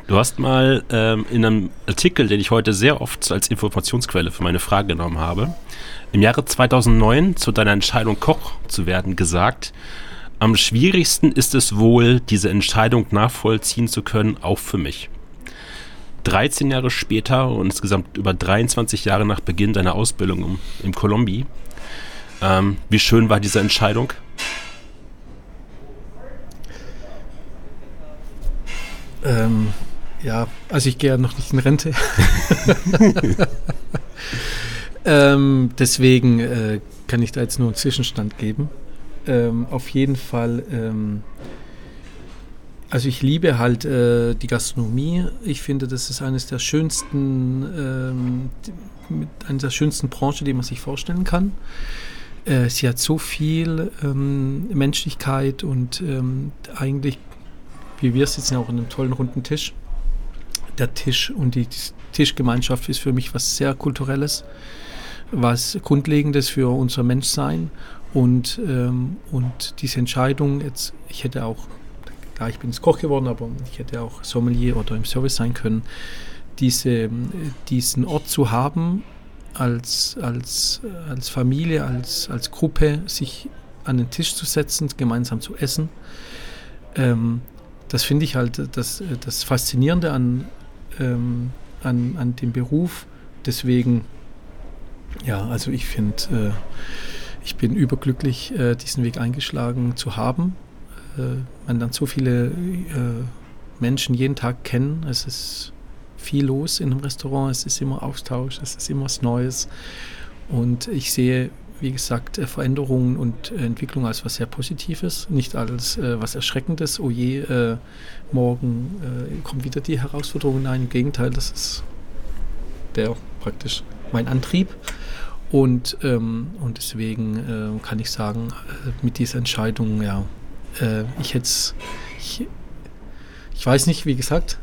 S2: Du hast mal ähm, in einem Artikel, den ich heute sehr oft als Informationsquelle für meine Frage genommen habe, im Jahre 2009 zu deiner Entscheidung Koch zu werden gesagt, am schwierigsten ist es wohl, diese Entscheidung nachvollziehen zu können, auch für mich. 13 Jahre später und insgesamt über 23 Jahre nach Beginn deiner Ausbildung im, im Kolombi, ähm, wie schön war diese Entscheidung?
S1: Ähm, ja, also ich gehe ja noch nicht in Rente. ähm, deswegen äh, kann ich da jetzt nur einen Zwischenstand geben. Ähm, auf jeden Fall, ähm, also ich liebe halt äh, die Gastronomie. Ich finde, das ist eines der schönsten, ähm, mit einer der schönsten Branchen, die man sich vorstellen kann. Äh, sie hat so viel ähm, Menschlichkeit und ähm, eigentlich, wie wir sitzen auch an einem tollen runden Tisch der Tisch und die Tischgemeinschaft ist für mich was sehr Kulturelles, was Grundlegendes für unser Menschsein. Und, ähm, und diese Entscheidung, jetzt, ich hätte auch, klar, ich bin jetzt Koch geworden, aber ich hätte auch Sommelier oder im Service sein können, diese, diesen Ort zu haben, als, als, als Familie, als, als Gruppe, sich an den Tisch zu setzen, gemeinsam zu essen. Ähm, das finde ich halt das, das Faszinierende an, ähm, an, an dem Beruf. Deswegen, ja, also ich finde, äh, ich bin überglücklich, äh, diesen Weg eingeschlagen zu haben. Äh, man lernt so viele äh, Menschen jeden Tag kennen. Es ist viel los in einem Restaurant, es ist immer Austausch, es ist immer was Neues. Und ich sehe wie gesagt, äh, Veränderungen und äh, Entwicklung als was sehr Positives, nicht als äh, was Erschreckendes. Oh je, äh, morgen äh, kommt wieder die Herausforderung. Nein, im Gegenteil, das ist der praktisch mein Antrieb. Und, ähm, und deswegen äh, kann ich sagen, mit dieser Entscheidung, ja, ich hätte ich, ich weiß nicht, wie gesagt,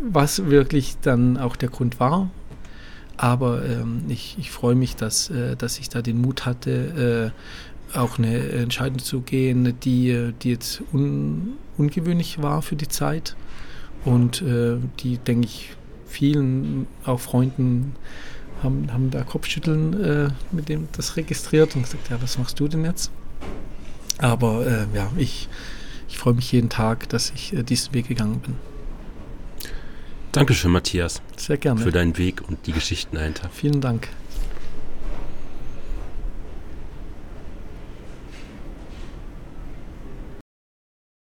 S1: was wirklich dann auch der Grund war, aber ähm, ich, ich freue mich, dass, äh, dass ich da den Mut hatte, äh, auch eine Entscheidung zu gehen, die, die jetzt un, ungewöhnlich war für die Zeit und äh, die, denke ich, vielen, auch Freunden, haben, haben da Kopfschütteln äh, mit dem das registriert und gesagt, ja, was machst du denn jetzt? Aber äh, ja, ich, ich freue mich jeden Tag, dass ich äh, diesen Weg gegangen bin.
S2: Dankeschön, Matthias.
S1: Sehr gerne.
S2: Für deinen Weg und die Geschichten dahinter.
S1: Vielen Dank.